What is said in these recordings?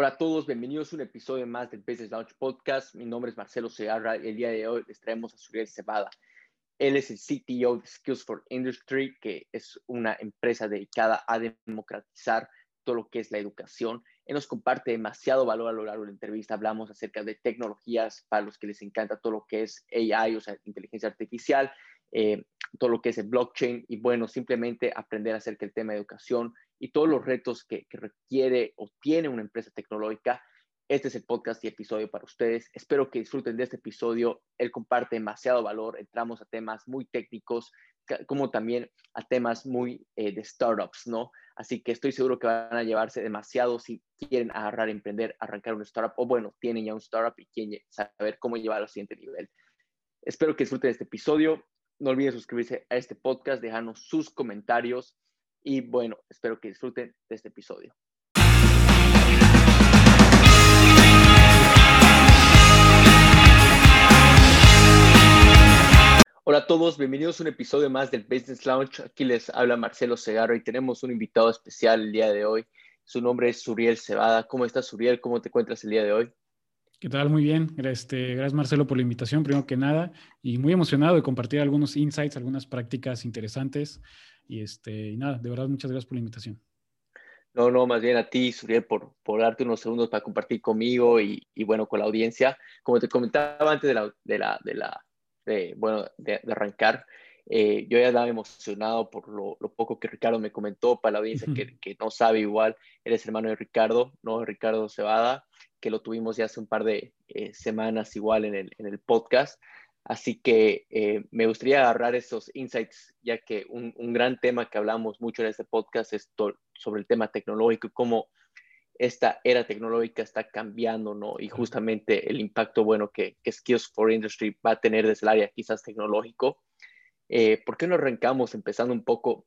Hola a todos, bienvenidos a un episodio más del Business Launch Podcast. Mi nombre es Marcelo Segarra y el día de hoy les traemos a Suriel Cebada. Él es el CTO de Skills for Industry, que es una empresa dedicada a democratizar todo lo que es la educación. Él nos comparte demasiado valor a lo largo de la entrevista. Hablamos acerca de tecnologías para los que les encanta todo lo que es AI, o sea, inteligencia artificial, eh, todo lo que es el blockchain y bueno, simplemente aprender acerca del tema de educación y todos los retos que, requiere o tiene una empresa tecnológica. Este es el podcast y episodio para ustedes. Espero que disfruten de este episodio. Él comparte demasiado valor. Entramos a temas muy técnicos, como también a temas muy eh, de startups, ¿no? Así que estoy seguro que van a llevarse demasiado si quieren agarrar, emprender, arrancar un startup o bueno, tienen ya un startup y quieren saber cómo llevarlo al siguiente nivel. Espero que disfruten de este episodio. No olviden suscribirse a este podcast, dejarnos sus comentarios y bueno, espero que disfruten de este episodio. Hola a todos, bienvenidos a un episodio más del Business Lounge. Aquí les habla Marcelo Segarra y tenemos un invitado especial el día de hoy. Su nombre es Suriel Cebada. ¿Cómo estás, Suriel? ¿Cómo te encuentras el día de hoy? ¿Qué tal? Muy bien. Este, gracias Marcelo por la invitación, primero que nada, y muy emocionado de compartir algunos insights, algunas prácticas interesantes. Y, este, y nada, de verdad, muchas gracias por la invitación. No, no, más bien a ti, Suriel, por, por darte unos segundos para compartir conmigo y, y, bueno, con la audiencia. Como te comentaba antes de la, de la, de la de, bueno, de, arrancar, eh, yo ya estaba emocionado por lo, lo, poco que Ricardo me comentó, para la audiencia que, que, no sabe igual, eres hermano de Ricardo, ¿no? Ricardo Cebada, que lo tuvimos ya hace un par de eh, semanas igual en el, en el, podcast. Así que eh, me gustaría agarrar esos insights, ya que un, un, gran tema que hablamos mucho en este podcast es sobre el tema tecnológico, cómo esta era tecnológica está cambiando, ¿no? Y justamente el impacto bueno que, que Skills for Industry va a tener desde el área quizás tecnológico. Eh, ¿Por qué no arrancamos empezando un poco,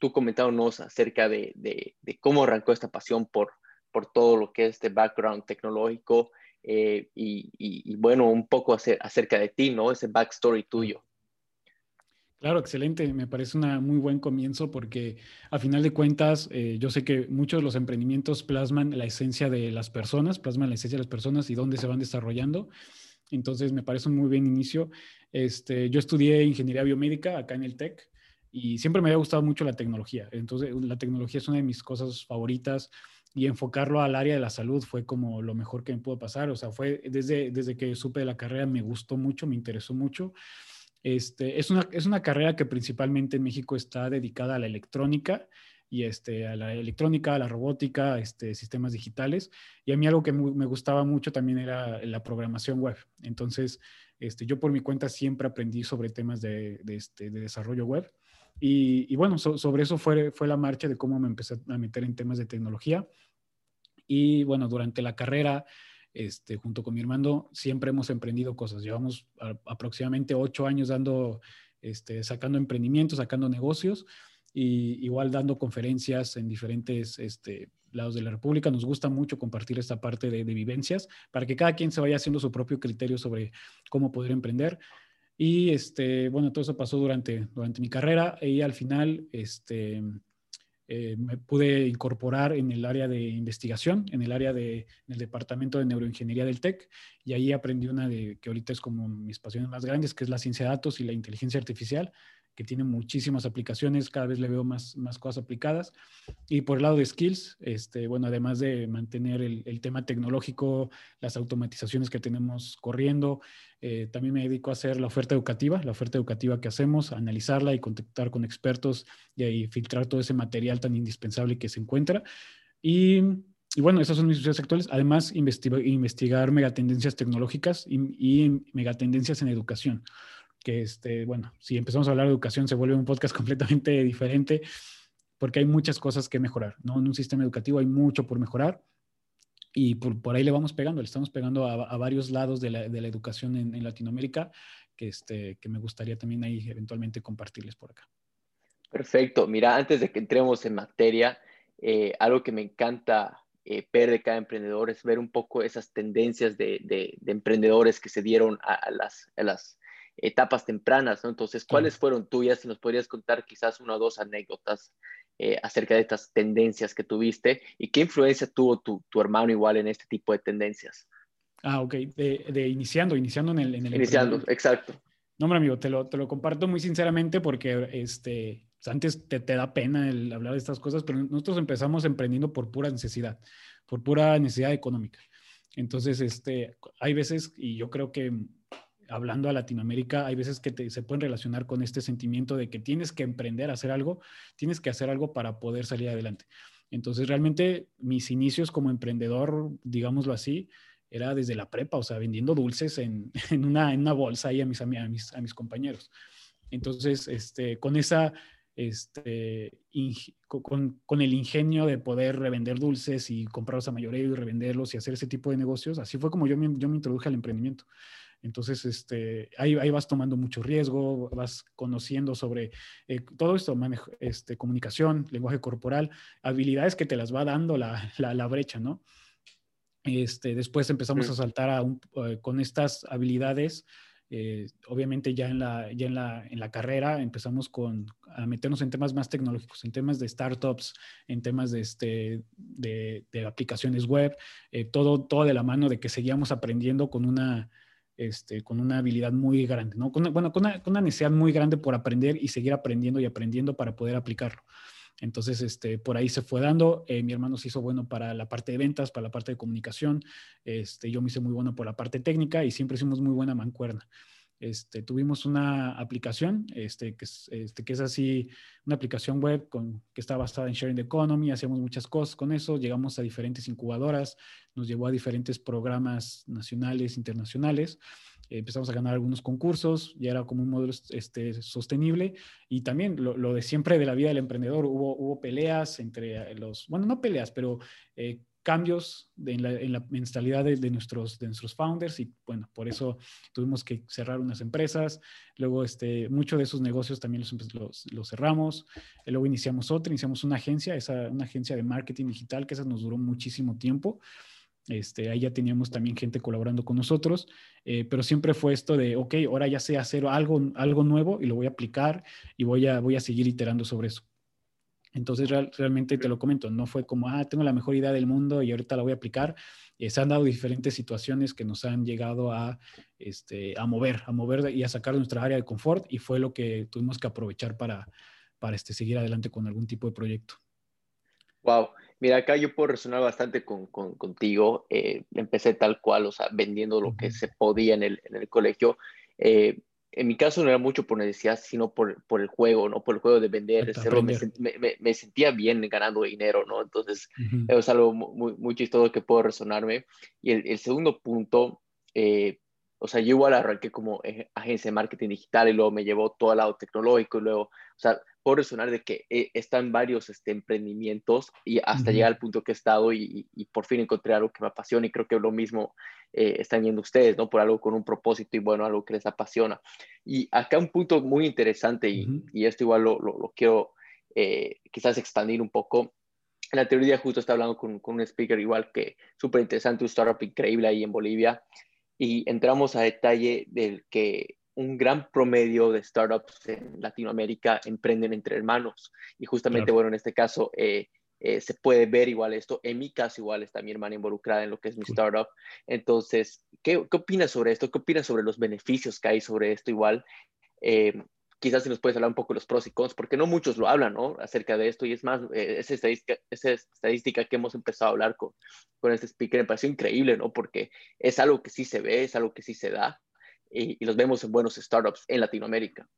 tú comentándonos acerca de, de, de cómo arrancó esta pasión por, por todo lo que es este background tecnológico eh, y, bueno, un poco acerca de ti, ¿no? Ese backstory tuyo. Claro, excelente. Me parece un muy buen comienzo porque a final de cuentas eh, yo sé que muchos de los emprendimientos plasman la esencia de las personas, plasman la esencia de las personas y dónde se van desarrollando. Entonces me parece un muy buen inicio. Este, yo estudié ingeniería biomédica acá en el TEC y siempre me había gustado mucho la tecnología. Entonces la tecnología es una de mis cosas favoritas y enfocarlo al área de la salud fue como lo mejor que me pudo pasar. O sea, fue desde, desde que supe de la carrera, me gustó mucho, me interesó mucho. Este, es, una, es una carrera que principalmente en México está dedicada a la electrónica y este, a la electrónica, a la robótica, este, sistemas digitales. Y a mí algo que me gustaba mucho también era la programación web. Entonces, este, yo por mi cuenta siempre aprendí sobre temas de, este, de desarrollo web. Y, bueno, sobre eso fue, fue la marcha de cómo me empecé a meter en temas de tecnología. Y bueno, durante la carrera, este, junto con mi hermano, siempre hemos emprendido cosas. Llevamos aproximadamente ocho años dando, este, sacando emprendimientos, sacando negocios y igual dando conferencias en diferentes este, lados de la República. Nos gusta mucho compartir esta parte de, de, vivencias para que cada quien se vaya haciendo su propio criterio sobre cómo poder emprender. Y este, bueno, todo eso pasó durante, durante mi carrera y al final este, eh, me pude incorporar en el área de investigación, en el área de, departamento de neuroingeniería del TEC. Y ahí aprendí una de que ahorita es como mis pasiones más grandes, que es la ciencia de datos y la inteligencia artificial que tiene muchísimas aplicaciones, cada vez le veo más, más cosas aplicadas. Y por el lado de skills, este, bueno, además de mantener el, tema tecnológico, las automatizaciones que tenemos corriendo, eh, también me dedico a hacer la oferta educativa, la oferta educativa que hacemos, analizarla y contactar con expertos y, y filtrar todo ese material tan indispensable que se encuentra. Y y bueno, esas son mis usuarios actuales. Además, investigar, investigar megatendencias tecnológicas y, y, megatendencias en educación que, este, bueno, si empezamos a hablar de educación se vuelve un podcast completamente diferente porque hay muchas cosas que mejorar, ¿no? En un sistema educativo hay mucho por mejorar y por, ahí le vamos pegando, le estamos pegando a, a varios lados de la, de la educación en, en, Latinoamérica que, este, que me gustaría también ahí eventualmente compartirles por acá. Perfecto. Mira, antes de que entremos en materia, eh, algo que me encanta eh, ver de cada emprendedor es ver un poco esas tendencias de, de, de emprendedores que se dieron a las etapas tempranas, ¿no? Entonces, ¿cuáles fueron tuyas? Si nos podrías contar quizás una o dos anécdotas eh, acerca de estas tendencias que tuviste y qué influencia tuvo tu, tu, hermano igual en este tipo de tendencias. Ah, ok, de, de iniciando, iniciando en el... En el iniciando, exacto. No, hombre, amigo, te lo, te lo comparto muy sinceramente porque este, antes te, te, da pena el hablar de estas cosas, pero nosotros empezamos emprendiendo por pura necesidad, por pura necesidad económica. Entonces, este, hay veces, y yo creo que hablando a Latinoamérica, hay veces que se pueden relacionar con este sentimiento de que tienes que emprender, hacer algo, tienes que hacer algo para poder salir adelante. Entonces, realmente mis inicios como emprendedor, digámoslo así, era desde la prepa, o sea, vendiendo dulces en, una, en una, bolsa ahí a mis, a a mis compañeros. Entonces, este, con esa este, con, con, el ingenio de poder revender dulces y comprarlos a mayoreo y revenderlos y hacer ese tipo de negocios. Así fue como yo me, yo me introduje al emprendimiento. Entonces, este, ahí, ahí, vas tomando mucho riesgo, vas conociendo sobre eh, todo esto, manejo, este, comunicación, lenguaje corporal, habilidades que te las va dando la, la, la brecha, ¿no? Este, después empezamos a saltar a un, eh, con estas habilidades. Eh, obviamente ya en la, ya en la, en la carrera empezamos con, a meternos en temas más tecnológicos, en temas de startups, en temas de, este, de, de aplicaciones web, todo, todo de la mano de que seguíamos aprendiendo con una, este, con una habilidad muy grande, ¿no? Con bueno, con una, necesidad muy grande por aprender y seguir aprendiendo y aprendiendo para poder aplicarlo. Entonces, este, por ahí se fue dando. Eh, mi hermano se hizo bueno para la parte de ventas, para la parte de comunicación. Este, yo me hice muy bueno por la parte técnica y siempre hicimos muy buena mancuerna. Este, tuvimos una aplicación este, que, es, este, que es así, una aplicación web con, que está basada en Sharing the Economy, hacíamos muchas cosas con eso, llegamos a diferentes incubadoras, nos llevó a diferentes programas nacionales, internacionales, empezamos a ganar algunos concursos, ya era como un modelo este, sostenible y también lo, lo, de siempre de la vida del emprendedor, hubo, hubo peleas entre los, bueno, no peleas, pero... Eh, cambios en, la, en, la, mentalidad de, nuestros, de nuestros founders y bueno, por eso tuvimos que cerrar unas empresas. Luego, este, muchos de esos negocios también los, los, los cerramos. Y luego iniciamos otra, iniciamos una agencia, esa, una agencia de marketing digital que esa nos duró muchísimo tiempo. Este, ahí ya teníamos también gente colaborando con nosotros, eh, pero siempre fue esto de, ok, ahora ya sé hacer algo, algo nuevo y lo voy a aplicar y voy a, voy a seguir iterando sobre eso. Entonces, realmente te lo comento, no fue como, ah, tengo la mejor idea del mundo y ahorita la voy a aplicar. Eh, se han dado diferentes situaciones que nos han llegado a, este, a mover, a mover y a sacar de nuestra área de confort y fue lo que tuvimos que aprovechar para, para este, seguir adelante con algún tipo de proyecto. Wow, mira, acá yo puedo resonar bastante con, con, contigo. Eh, empecé tal cual, o sea, vendiendo lo que se podía en el, en el colegio. Eh, en mi caso no era mucho por necesidad, sino por, por el juego, ¿no? Por el juego de vender, me, me, me, sentía bien ganando dinero, ¿no? Entonces, es algo muy, muy chistoso que puedo resonarme. Y el, el segundo punto, eh, o sea, yo igual arranqué como eh, agencia de marketing digital y luego me llevó todo al lado tecnológico y luego, o sea, puedo resonar de que estado en varios este, emprendimientos y hasta llegar al punto que he estado y, y, por fin encontré algo que me apasiona y creo que lo mismo eh, están yendo ustedes, ¿no? Por algo con un propósito y bueno, algo que les apasiona. Y acá un punto muy interesante y, y esto igual lo, lo, quiero eh, quizás expandir un poco. En la teoría justo está hablando con, con un speaker igual que súper interesante, un startup increíble ahí en Bolivia y entramos a detalle del que un gran promedio de startups en Latinoamérica emprenden entre hermanos. Y justamente, bueno, en este caso eh, eh, se puede ver igual esto. En mi caso, igual está mi hermana involucrada en lo que es mi startup. Entonces, ¿qué, qué opinas sobre esto? ¿Qué opinas sobre los beneficios que hay sobre esto igual? Eh, quizás si nos puedes hablar un poco de los pros y cons, porque no muchos lo hablan, ¿no? Acerca de esto, y es más, esa, estadística, esa estadística que hemos empezado a hablar con, con este speaker me pareció increíble, ¿no? Porque es algo que sí se ve, es algo que sí se da, y, los vemos en buenos startups en Latinoamérica.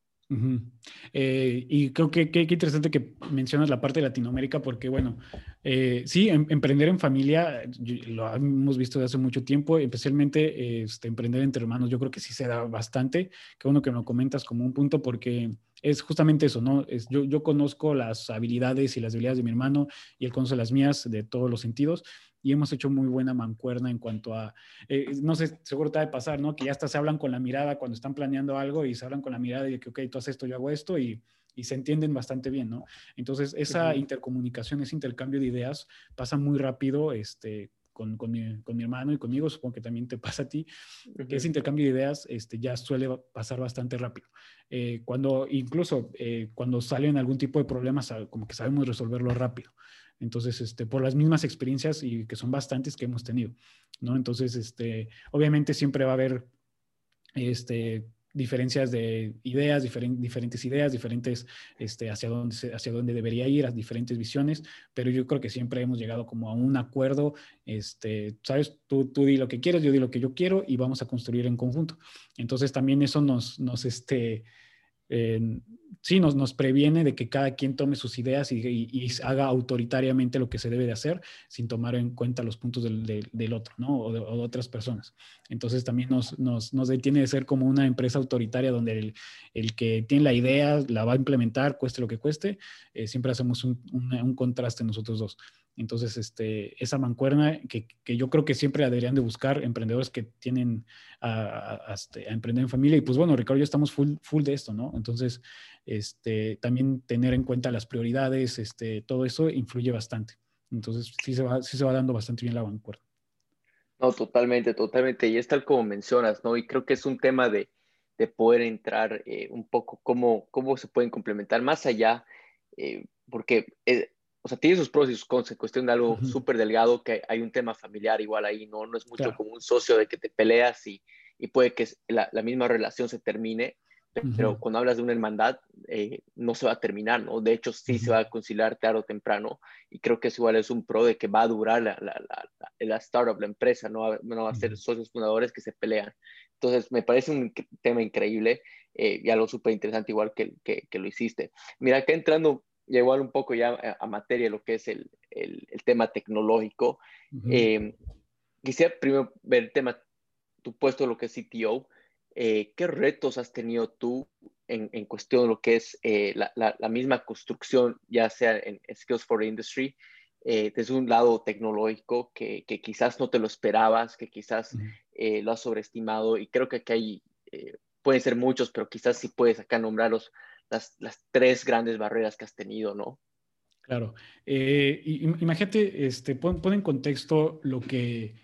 eh, y creo que qué interesante que mencionas la parte de Latinoamérica, porque bueno, eh, sí, em, emprender en familia lo hemos visto desde hace mucho tiempo, especialmente este, emprender entre hermanos, yo creo que sí se da bastante, que uno que me lo comentas como un punto, porque es justamente eso, ¿no? Es, yo, yo conozco las habilidades y las habilidades de mi hermano y él conoce las mías de todos los sentidos, y hemos hecho muy buena mancuerna en cuanto a, eh, no sé, seguro te va a pasar, ¿no? Que ya hasta se hablan con la mirada cuando están planeando algo y se hablan con la mirada y de que, ok, tú haces esto, yo hago esto y, y se entienden bastante bien, ¿no? Entonces, esa intercomunicación, ese intercambio de ideas pasa muy rápido, este, con, con, mi, con, mi, hermano y conmigo, supongo que también te pasa a ti, que ese intercambio de ideas este, ya suele pasar bastante rápido. Eh, cuando incluso eh, cuando salen algún tipo de problemas, como que sabemos resolverlo rápido. Entonces, este, por las mismas experiencias y que son bastantes que hemos tenido, ¿no? Entonces, este, obviamente siempre va a haber este, diferencias de ideas, diferentes ideas, diferentes este, hacia, dónde hacia dónde debería ir, las diferentes visiones, pero yo creo que siempre hemos llegado como a un acuerdo, este, sabes, tú, tú di lo que quieres, yo di lo que yo quiero y vamos a construir en conjunto. Entonces también eso nos, nos este, sí nos, nos previene de que cada quien tome sus ideas y, haga autoritariamente lo que se debe de hacer sin tomar en cuenta los puntos del, otro, ¿no? O de, otras personas. Entonces también nos, nos, nos, detiene de ser como una empresa autoritaria donde el, el, que tiene la idea la va a implementar, cueste lo que cueste. Eh, siempre hacemos un, un contraste nosotros dos. Entonces, este, esa mancuerna que, que, yo creo que siempre deberían de buscar emprendedores que tienen a, este, emprender en familia. Y pues bueno, Ricardo, ya estamos full, full de esto, ¿no? Entonces, este, también tener en cuenta las prioridades, este, todo eso influye bastante. Entonces, sí se va, sí se va dando bastante bien la mancuerna. No, totalmente, totalmente. Y es tal como mencionas, ¿no? Y creo que es un tema de, de poder entrar eh, un poco cómo, cómo se pueden complementar más allá, eh, porque... Eh, o sea, tiene sus pros y sus contras, cuestión de algo súper delgado, que hay un tema familiar igual ahí, ¿no? No es mucho como un socio de que te peleas y, y puede que la, la, misma relación se termine, pero cuando hablas de una hermandad, eh, no se va a terminar, ¿no? De hecho, sí se va a conciliar tarde o temprano, y creo que eso igual es un pro de que va a durar la, la, la, la startup, la empresa, no va, no va a ser socios fundadores que se pelean. Entonces, me parece un tema increíble eh, y algo súper interesante, igual que, que, que, lo hiciste. Mira, acá entrando igual un poco ya a, materia lo que es el, el, tema tecnológico. Eh, quisiera primero ver el tema, tu puesto lo que es CTO. Eh, ¿Qué retos has tenido tú en, en cuestión de lo que es eh, la, la, misma construcción, ya sea en Skills for Industry, desde un lado tecnológico que, que, quizás no te lo esperabas, que quizás lo has sobreestimado? Y creo que aquí hay, pueden ser muchos, pero quizás sí puedes acá nombrarlos las, tres grandes barreras que has tenido, ¿no? Claro. Eh, imagínate, este, pon, en contexto lo que,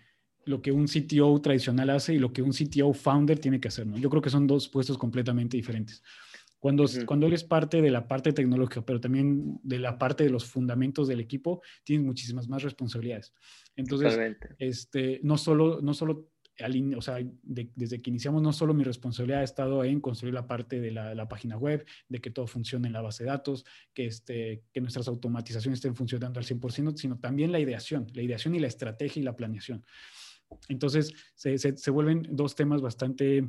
lo que un CTO tradicional hace y lo que un CTO founder tiene que hacer, ¿no? Yo creo que son dos puestos completamente diferentes. Cuando, cuando eres parte de la parte tecnológica, pero también de la parte de los fundamentos del equipo, tienes muchísimas más responsabilidades. Entonces, este, no, solo, no solo o sea, desde que iniciamos no solo mi responsabilidad ha estado en construir la parte de la, página web, de que todo funcione en la base de datos, que, este, que nuestras automatizaciones estén funcionando al 100%, sino también la ideación, la ideación y la estrategia y la planeación. Entonces, se, se, vuelven dos temas bastante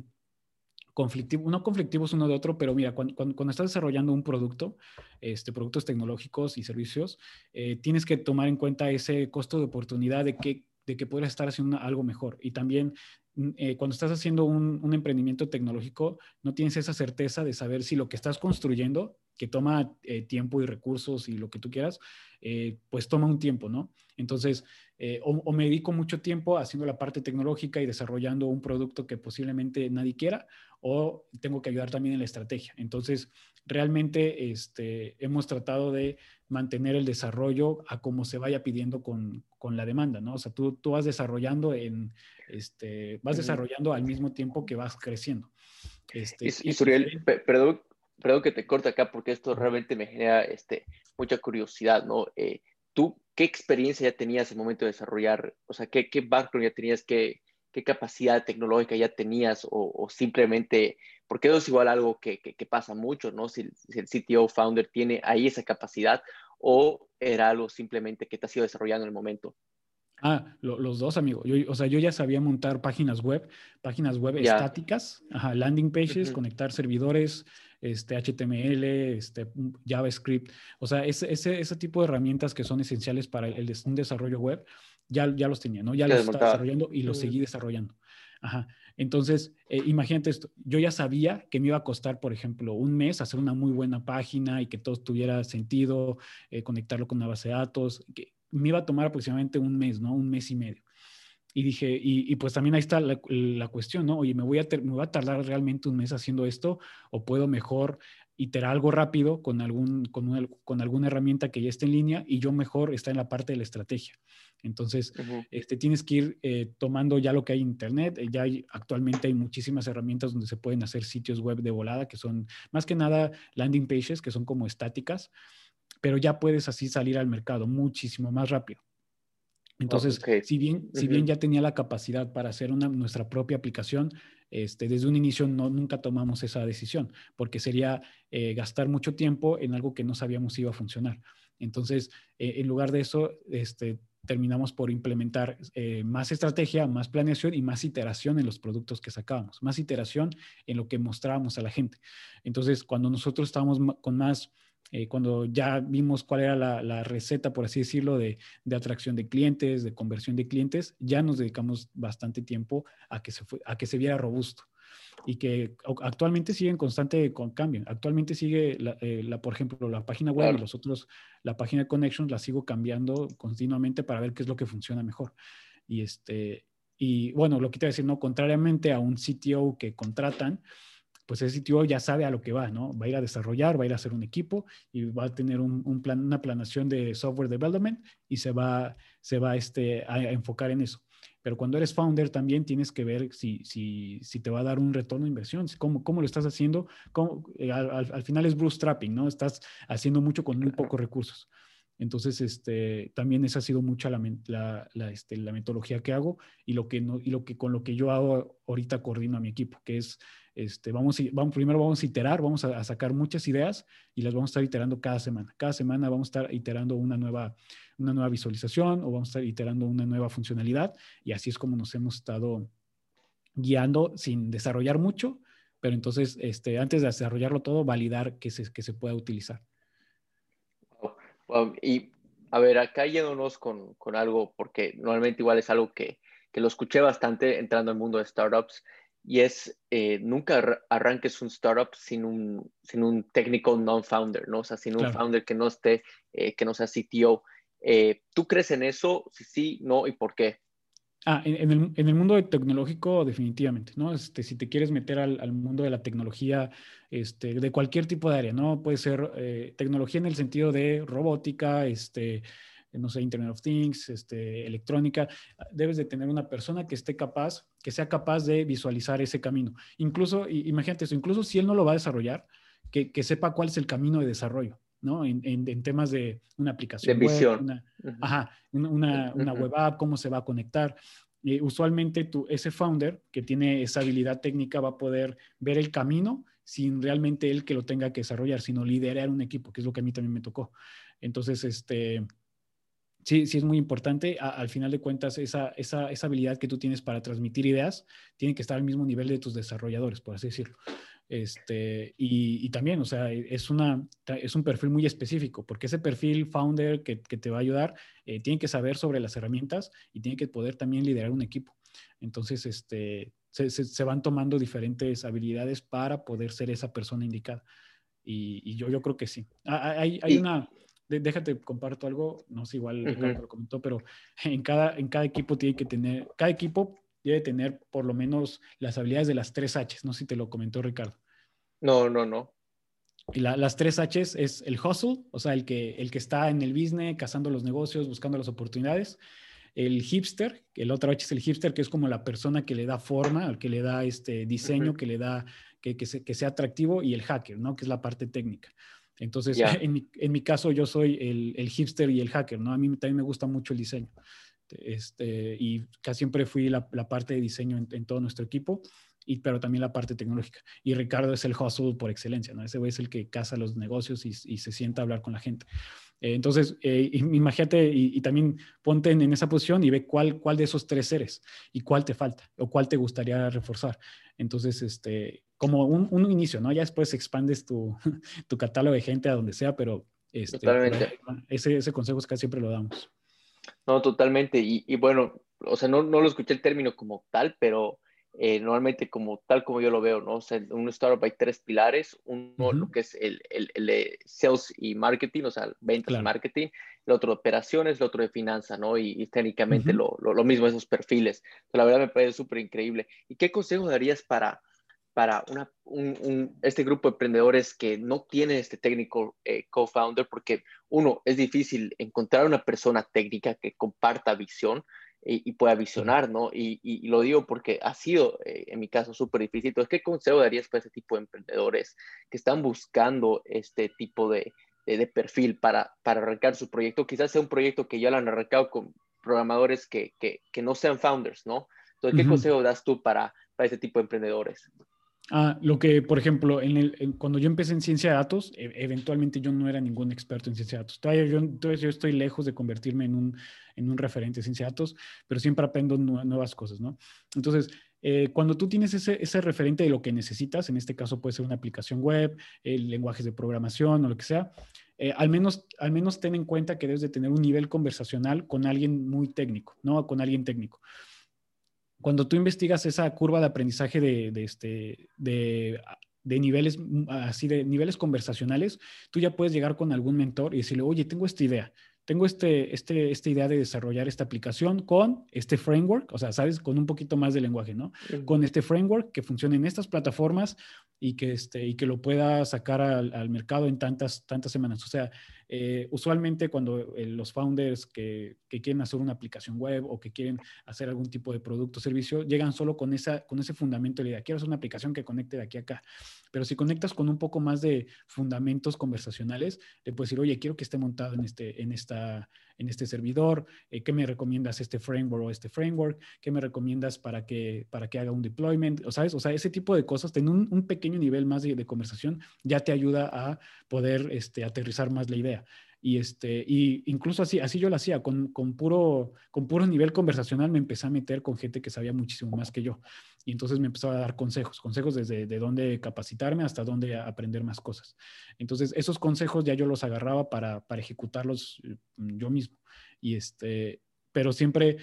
conflictivos, no conflictivos uno de otro, pero mira, cuando, cuando, estás desarrollando un producto, este, productos tecnológicos y servicios, eh, tienes que tomar en cuenta ese costo de oportunidad de qué, de que puedas estar haciendo algo mejor. Y también mm, eh, cuando estás haciendo un, emprendimiento tecnológico, no tienes esa certeza de saber si lo que estás construyendo, que toma eh, tiempo y recursos y lo que tú quieras, eh, pues toma un tiempo, ¿no? Entonces, o, me dedico mucho tiempo haciendo la parte tecnológica y desarrollando un producto que posiblemente nadie quiera, o tengo que ayudar también en la estrategia. Entonces, realmente este, hemos tratado de mantener el desarrollo a como se vaya pidiendo con, con la demanda, ¿no? O sea, tú, tú vas desarrollando en, este, vas desarrollando al mismo tiempo que vas creciendo. Este, y, Suriel, perdón, perdón que te corte acá porque esto realmente me genera este, mucha curiosidad, ¿no? Eh, ¿Tú qué experiencia ya tenías en el momento de desarrollar? O sea, ¿qué, qué background ya tenías? ¿Qué, qué capacidad tecnológica ya tenías? O, o simplemente, porque eso es igual algo que, que, que pasa mucho, ¿no? Si, si, el CTO founder tiene ahí esa capacidad o era algo simplemente que te ha sido desarrollando en el momento? Ah, los dos, amigo. Yo, o sea, yo ya sabía montar páginas web, páginas web estáticas, landing pages, conectar servidores, este, HTML, este, JavaScript. O sea, ese, ese, ese, tipo de herramientas que son esenciales para el, un desarrollo web, ya, ya los tenía, ¿no? Ya los estaba desarrollando y los seguí desarrollando. Ajá. Entonces, eh, imagínate esto, yo ya sabía que me iba a costar, por ejemplo, un mes hacer una muy buena página y que todo tuviera sentido, eh, conectarlo con una base de datos, que me iba a tomar aproximadamente un mes, ¿no? Un mes y medio. Y dije, y, pues también ahí está la, cuestión, ¿no? Oye, ¿me voy, a ¿me voy a tardar realmente un mes haciendo esto o puedo mejor iterar algo rápido con, algún, con, con alguna herramienta que ya esté en línea y yo mejor está en la parte de la estrategia. Entonces, este, tienes que ir eh, tomando ya lo que hay en Internet. Eh, ya hay, actualmente hay muchísimas herramientas donde se pueden hacer sitios web de volada, que son más que nada landing pages, que son como estáticas, pero ya puedes así salir al mercado muchísimo más rápido. Entonces, si, bien, si bien ya tenía la capacidad para hacer una, nuestra propia aplicación, este, desde un inicio no, nunca tomamos esa decisión, porque sería eh, gastar mucho tiempo en algo que no sabíamos si iba a funcionar. Entonces, en lugar de eso, este, terminamos por implementar eh, más estrategia, más planeación y más iteración en los productos que sacábamos, más iteración en lo que mostrábamos a la gente. Entonces, cuando nosotros estábamos con más, eh, cuando ya vimos cuál era la, receta, por así decirlo, de, atracción de clientes, de conversión de clientes, ya nos dedicamos bastante tiempo a que se, a que se viera robusto y que actualmente sigue en constante con cambio. Actualmente sigue, la, eh, por ejemplo, la página web y los otros, la página de Connections la sigo cambiando continuamente para ver qué es lo que funciona mejor. Y este, y bueno, lo que te voy a decir, no, contrariamente a un CTO que contratan, pues ese CTO ya sabe a lo que va, ¿no? Va a ir a desarrollar, va a ir a hacer un equipo y va a tener un, plan, una planación de software development y se va, se va este, a enfocar en eso. Pero cuando eres founder también tienes que ver si, si, te va a dar un retorno de inversión, cómo, cómo lo estás haciendo. Eh, al, al, final es trapping, ¿no? Estás haciendo mucho con muy pocos recursos. Entonces, este, también esa ha sido mucha la, la, este, la metodología que hago y, lo que no, y lo que, con lo que yo hago ahorita coordino a mi equipo, que es, este, vamos, vamos, primero vamos a iterar, vamos a, a, sacar muchas ideas y las vamos a estar iterando cada semana. Cada semana vamos a estar iterando una nueva, una nueva visualización o vamos a estar iterando una nueva funcionalidad y así es como nos hemos estado guiando sin desarrollar mucho, pero entonces este, antes de desarrollarlo todo, validar que se, que se pueda utilizar. Y a ver, acá yéndonos con, con, algo, porque normalmente igual es algo que, que, lo escuché bastante entrando al mundo de startups, y es eh, nunca arranques un startup sin un, sin un técnico non-founder, ¿no? O sea, sin un founder que no esté, eh, que no sea CTO. Eh, ¿Tú crees en eso? Si sí, no, ¿y por qué? Ah, en, el, mundo tecnológico, definitivamente, ¿no? Este, si te quieres meter al, al, mundo de la tecnología, este, de cualquier tipo de área, ¿no? Puede ser eh, tecnología en el sentido de robótica, este, no sé, Internet of Things, este, electrónica, debes de tener una persona que esté capaz, que sea capaz de visualizar ese camino. Incluso, imagínate eso, incluso si él no lo va a desarrollar, que, que sepa cuál es el camino de desarrollo. ¿No? En, en, temas de una aplicación. De visión. Una, Ajá, una, una, web app, cómo se va a conectar. Eh, usualmente tu, ese founder que tiene esa habilidad técnica va a poder ver el camino sin realmente él que lo tenga que desarrollar, sino liderar un equipo, que es lo que a mí también me tocó. Entonces, este, sí, sí es muy importante. al final de cuentas, esa, esa, esa, habilidad que tú tienes para transmitir ideas tiene que estar al mismo nivel de tus desarrolladores, por así decirlo. Este, y, también, o sea, es, una, es un perfil muy específico, porque ese perfil founder que, te va a ayudar eh, tiene que saber sobre las herramientas y tiene que poder también liderar un equipo. Entonces, este, se, van tomando diferentes habilidades para poder ser esa persona indicada. Y, yo, yo creo que sí. Ah, ah, hay, hay una, déjate, comparto algo, no sé, igual lo comentó, pero en cada, en cada equipo tiene que tener, cada equipo debe tener por lo menos las habilidades de las tres Hs. No sé si te lo comentó Ricardo. No, no, no. Y las tres Hs es el hustle, o sea, el que, el que está en el business, cazando los negocios, buscando las oportunidades. El hipster, el otro H es el hipster, que es como la persona que le da forma, al que le da este diseño, que le da, que, que, sea atractivo, y el hacker, ¿no? Que es la parte técnica. Entonces, en, mi, en, mi, caso, yo soy el, el, hipster y el hacker, ¿no? A mí también me gusta mucho el diseño. Este, y casi siempre fui la, la parte de diseño en, todo nuestro equipo, y, pero también la parte tecnológica. Y Ricardo es el hustle por excelencia, ¿no? Ese güey es el que caza los negocios y, y se sienta a hablar con la gente. Eh, entonces, eh, imagínate y, también ponte en, esa posición y ve cuál, cuál de esos tres eres y cuál te falta o cuál te gustaría reforzar. Entonces, este, como un, un inicio, ¿no? Ya después expandes tu, tu, catálogo de gente a donde sea, pero este, ese, ese consejo es que siempre lo damos. No, totalmente. Y, bueno, o sea, no, no, lo escuché el término como tal, pero eh, normalmente como tal como yo lo veo, ¿no? O sea, un startup hay tres pilares. Uno, lo que es el, el, de sales y marketing, o sea, ventas y marketing. El otro de operaciones, el otro de finanzas, ¿no? Y, técnicamente lo, lo, lo, mismo esos perfiles. la verdad me parece súper increíble. ¿Y qué consejo darías para, para una, este grupo de emprendedores que no tienen este técnico eh, co-founder? Porque uno, es difícil encontrar una persona técnica que comparta visión y, pueda visionar, ¿no? Y, lo digo porque ha sido, eh, en mi caso, súper difícil. Entonces, ¿qué consejo darías para ese tipo de emprendedores que están buscando este tipo de, de, perfil para, para arrancar su proyecto? Quizás sea un proyecto que ya lo han arrancado con programadores que, que, que no sean founders, ¿no? Entonces, ¿qué consejo das tú para, para ese tipo de emprendedores? Ah, lo que, por ejemplo, en el, cuando yo empecé en ciencia de datos, e, eventualmente yo no era ningún experto en ciencia de datos. Todavía yo, yo estoy lejos de convertirme en un, en un referente de ciencia de datos, pero siempre aprendo nuevas cosas, ¿no? Entonces, eh, cuando tú tienes ese, ese, referente de lo que necesitas, en este caso puede ser una aplicación web, el lenguajes de programación o lo que sea, eh, al, menos, al menos ten en cuenta que debes de tener un nivel conversacional con alguien muy técnico, ¿no? Con alguien técnico cuando tú investigas esa curva de aprendizaje de, este, de, niveles mm, así de niveles conversacionales, tú ya puedes llegar con algún mentor y decirle, oye, tengo esta idea, tengo este, este, esta idea de desarrollar esta aplicación con este framework, o sea, sabes, con un poquito más de lenguaje, ¿no? Con este framework que funcione en estas plataformas y que, este, y que lo pueda sacar al, al mercado en tantas, tantas semanas. O sea, eh, usualmente cuando eh, los founders que, quieren hacer una aplicación web o que quieren hacer algún tipo de producto o servicio, llegan solo con, esa, con ese fundamento de la idea. Quiero hacer una aplicación que conecte de aquí a acá. Pero si conectas con un poco más de fundamentos conversacionales, le puedes decir, oye, quiero que esté montado en este, en esta, en este servidor, eh, ¿qué me recomiendas este framework o este framework? ¿Qué me recomiendas para que, para que haga un deployment? O, ¿sabes? o sea, ese tipo de cosas, tener un, pequeño nivel más de, conversación ya te ayuda a poder este, aterrizar más la idea. Y, este, y incluso así, así yo lo hacía, con, con, puro, con puro nivel conversacional me empecé a meter con gente que sabía muchísimo más que yo. Y entonces me empezó a dar consejos, consejos desde de dónde capacitarme hasta dónde aprender más cosas. Entonces esos consejos ya yo los agarraba para, para ejecutarlos eh, yo mismo. Y este, pero siempre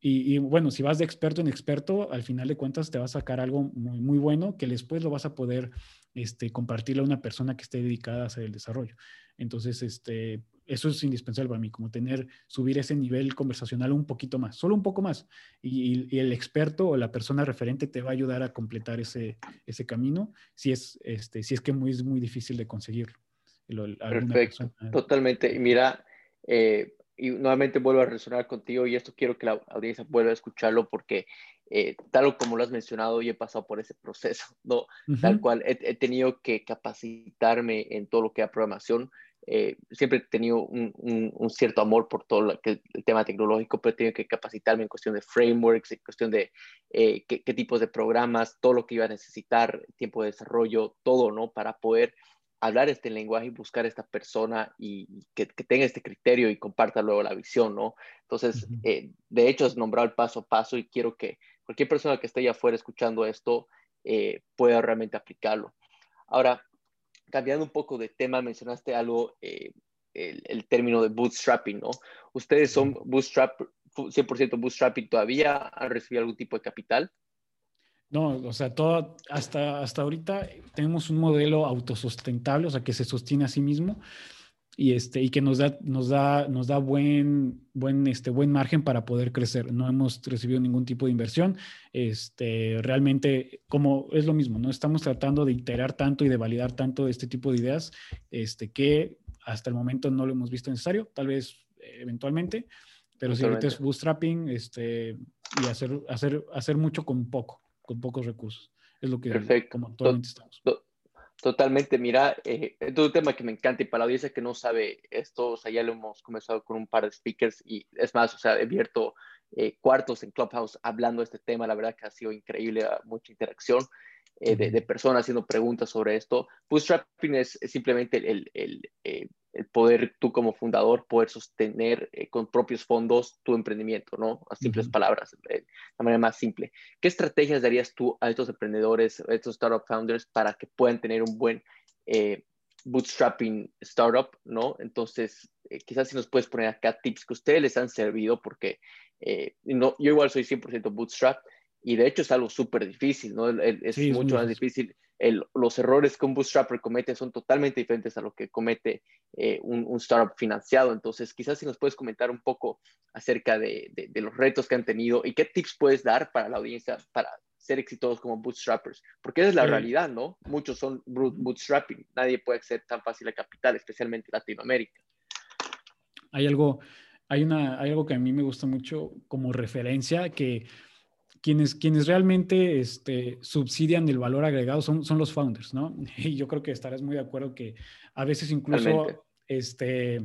y, bueno, si vas de experto en experto, al final de cuentas te va a sacar algo muy, muy bueno que después lo vas a poder este, compartirle a una persona que esté dedicada a hacer el desarrollo. Entonces, este, eso es indispensable para mí, como tener, subir ese nivel conversacional un poquito más, solo un poco más. Y, el experto o la persona referente te va a ayudar a completar ese, ese camino si es, este, si es que muy, es muy difícil de conseguirlo. Perfecto, totalmente. Y mira, eh, y nuevamente vuelvo a resonar contigo y esto quiero que la audiencia vuelva a escucharlo porque eh, tal como lo has mencionado, yo he pasado por ese proceso, ¿no? Tal cual, he, tenido que capacitarme en todo lo que es programación. Eh, siempre he tenido un, un, cierto amor por todo lo que, el tema tecnológico, pero he tenido que capacitarme en cuestión de frameworks, en cuestión de eh, qué, qué, tipos de programas, todo lo que iba a necesitar, tiempo de desarrollo, todo, ¿no? Para poder hablar este lenguaje y buscar esta persona y que, tenga este criterio y comparta luego la visión, ¿no? Entonces, eh, de hecho, es nombrado el paso a paso y quiero que cualquier persona que esté allá afuera escuchando esto eh, pueda realmente aplicarlo. Ahora, cambiando un poco de tema, mencionaste algo, eh, el, término de bootstrapping, ¿no? ¿Ustedes son bootstrap, 100% bootstrapping todavía? ¿Han recibido algún tipo de capital? No, o sea, todo, hasta, hasta ahorita tenemos un modelo autosustentable, o sea, que se sostiene a sí mismo y, este, y que nos da, nos da, nos da buen, buen, este, buen margen para poder crecer. No hemos recibido ningún tipo de inversión. Este, realmente, como es lo mismo, ¿no? Estamos tratando de iterar tanto y de validar tanto este tipo de ideas este, que hasta el momento no lo hemos visto necesario, tal vez eventualmente, pero si ahorita es bootstrapping este, y hacer, hacer, hacer mucho con poco con pocos recursos. Es lo que Perfecto. como actualmente estamos. Totalmente, mira, eh, es un tema que me encanta y para la audiencia que no sabe esto, o sea, ya lo hemos comenzado con un par de speakers y es más, o sea, he abierto eh, cuartos en Clubhouse hablando de este tema, la verdad que ha sido increíble, mucha interacción eh, de, personas haciendo preguntas sobre esto. Bootstrapping es, simplemente el, el, el, el poder tú como fundador poder sostener eh, con propios fondos tu emprendimiento, ¿no? A simples palabras, de eh, la manera más simple. ¿Qué estrategias darías tú a estos emprendedores, a estos startup founders para que puedan tener un buen eh, bootstrapping startup, ¿no? Entonces, quizás si nos puedes poner acá tips que ustedes les han servido, porque no, yo igual soy 100% bootstrap y de hecho es algo súper difícil, ¿no? Es, mucho más difícil los errores que un bootstrapper comete son totalmente diferentes a lo que comete eh, un, startup financiado. Entonces, quizás si nos puedes comentar un poco acerca de, los retos que han tenido y qué tips puedes dar para la audiencia para ser exitosos como bootstrappers, porque esa es la realidad, ¿no? Muchos son bootstrapping, nadie puede acceder tan fácil a capital, especialmente en Latinoamérica. Hay algo, hay, una, hay algo que a mí me gusta mucho como referencia, que quienes, quienes realmente este, subsidian el valor agregado son, son los founders, ¿no? Y yo creo que estarás muy de acuerdo que a veces incluso, este,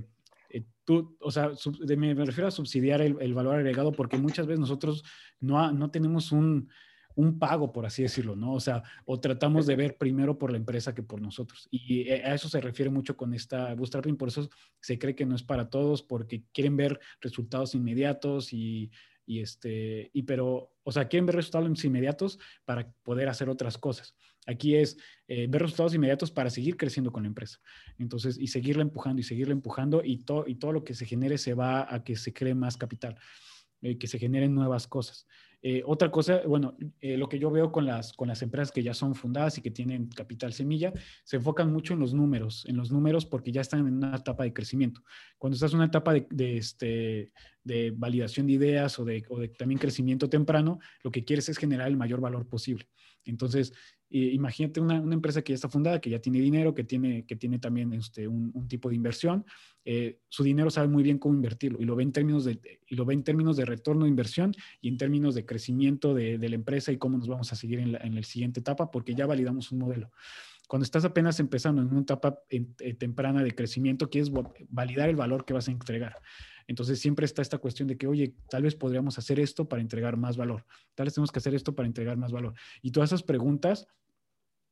eh, tú, o sea, me, refiero a subsidiar el, el, valor agregado porque muchas veces nosotros no, no tenemos un, un pago, por así decirlo, ¿no? O sea, o tratamos de ver primero por la empresa que por nosotros. Y eh, a eso se refiere mucho con esta bootstrapping, por eso se cree que no es para todos, porque quieren ver resultados inmediatos y, y este, y pero, o sea, quieren ver resultados inmediatos para poder hacer otras cosas. Aquí es eh, ver resultados inmediatos para seguir creciendo con la empresa. Entonces, y seguirla empujando y seguirla empujando y, todo y todo lo que se genere se va a que se cree más capital, eh, que se generen nuevas cosas. Eh, otra cosa, bueno, eh, lo que yo veo con las, con las empresas que ya son fundadas y que tienen capital semilla, se enfocan mucho en los números, en los números porque ya están en una etapa de crecimiento. Cuando estás en una etapa de, este, de validación de ideas o de, o de, también crecimiento temprano, lo que quieres es generar el mayor valor posible. Entonces, imagínate una, una, empresa que ya está fundada, que ya tiene dinero, que tiene, que tiene también este, un, un tipo de inversión. Eh, su dinero sabe muy bien cómo invertirlo y lo ve en términos de, y lo ve en términos de retorno de inversión y en términos de crecimiento de, de la empresa y cómo nos vamos a seguir en la, en la siguiente etapa, porque ya validamos un modelo. Cuando estás apenas empezando en una etapa eh, temprana de crecimiento, quieres validar el valor que vas a entregar. Entonces siempre está esta cuestión de que, oye, tal vez podríamos hacer esto para entregar más valor, tal vez tenemos que hacer esto para entregar más valor. Y todas esas preguntas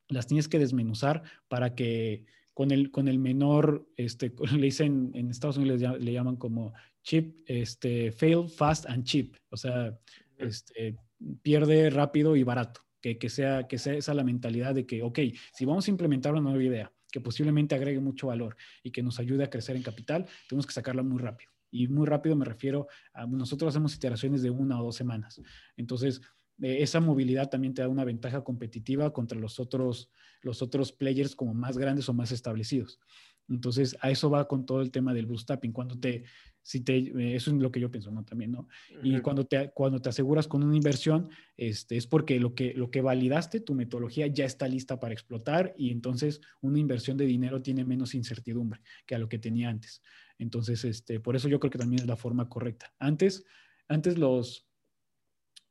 las tienes que desmenuzar para que con el, con el menor, este, le dicen en Estados Unidos le, llaman como chip, este, fail fast and cheap, o sea, este, pierde rápido y barato. Que, que, sea, que sea esa la mentalidad de que, ok, si vamos a implementar una nueva idea que posiblemente agregue mucho valor y que nos ayude a crecer en capital, tenemos que sacarla muy rápido. Y muy rápido me refiero a nosotros hacemos iteraciones de una o dos semanas. Entonces, eh, esa movilidad también te da una ventaja competitiva contra los otros, los otros players como más grandes o más establecidos. Entonces, a eso va con todo el tema del bootstrapping. Cuando te, si te, eh, eso es lo que yo pienso, ¿no? También, ¿no? Y cuando te, cuando te aseguras con una inversión, este, es porque lo que, lo que validaste, tu metodología ya está lista para explotar y entonces una inversión de dinero tiene menos incertidumbre que a lo que tenía antes. Entonces, este, por eso yo creo que también es la forma correcta. Antes, antes los,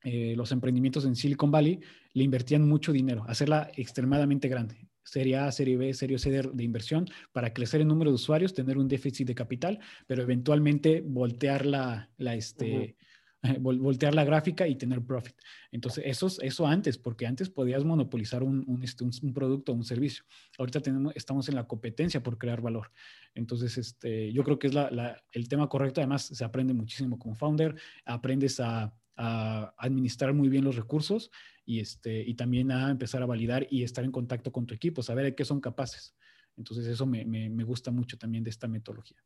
eh, los emprendimientos en Silicon Valley le invertían mucho dinero, hacerla extremadamente grande. Serie A, Serie B, Serie C de, inversión para crecer el número de usuarios, tener un déficit de capital, pero eventualmente voltear la, la este, voltear la gráfica y tener profit. Entonces, eso, eso antes, porque antes podías monopolizar un, un, este, un, producto o un servicio. Ahorita tenemos, estamos en la competencia por crear valor. Entonces, este, yo creo que es la, el tema correcto. Además, se aprende muchísimo como founder, aprendes a, a administrar muy bien los recursos y, este, y también a empezar a validar y estar en contacto con tu equipo, saber de qué son capaces. Entonces, eso me, me, me gusta mucho también de esta metodología.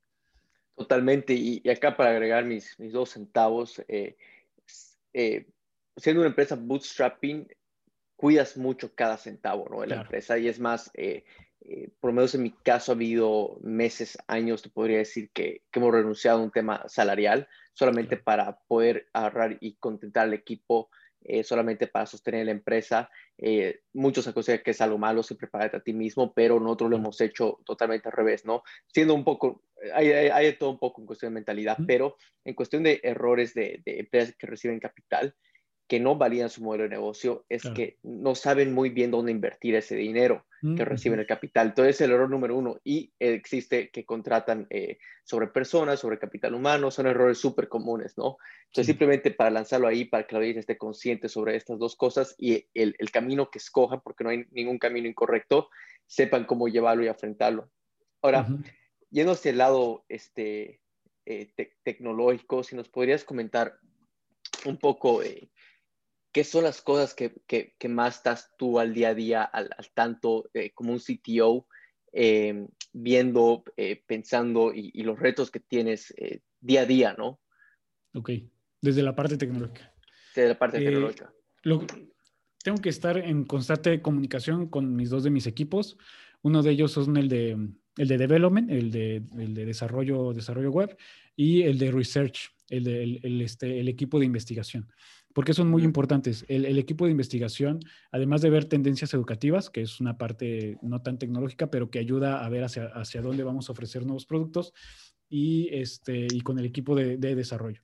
Totalmente. Y, acá para agregar mis, mis dos centavos, eh, eh, siendo una empresa bootstrapping, cuidas mucho cada centavo ¿no? de la empresa. Y es más, eh, por lo menos en mi caso ha habido meses, años, te podría decir que, que hemos renunciado a un tema salarial solamente para poder ahorrar y contentar al equipo eh, solamente para sostener la empresa. Eh, muchos aconsejan que es algo malo, siempre para a ti mismo, pero nosotros lo hemos hecho totalmente al revés, ¿no? Siendo un poco, hay, hay, todo un poco en cuestión de mentalidad, pero en cuestión de errores de, de empresas que reciben capital, que no validan su modelo de negocio es que no saben muy bien dónde invertir ese dinero que reciben el capital. Entonces, es el error número uno. Y existe que contratan eh, sobre personas, sobre capital humano, son errores súper comunes, ¿no? Entonces, simplemente para lanzarlo ahí, para que la audiencia esté consciente sobre estas dos cosas y el, el, camino que escojan, porque no hay ningún camino incorrecto, sepan cómo llevarlo y afrontarlo. Ahora, yendo hacia el lado este, eh, tecnológico, si nos podrías comentar un poco... Eh, ¿qué son las cosas que, que, más estás tú al día a día, al, tanto eh, como un CTO, eh, viendo, eh, pensando y, los retos que tienes día a día, ¿no? Ok, desde la parte tecnológica. Desde la parte tecnológica. tengo que estar en constante comunicación con mis dos de mis equipos. Uno de ellos son el de, el de development, el de, el de desarrollo, desarrollo web, y el de research, el, de, el, este, el equipo de investigación porque son muy importantes. El, equipo de investigación, además de ver tendencias educativas, que es una parte no tan tecnológica, pero que ayuda a ver hacia, hacia dónde vamos a ofrecer nuevos productos, y, este, y con el equipo de, desarrollo.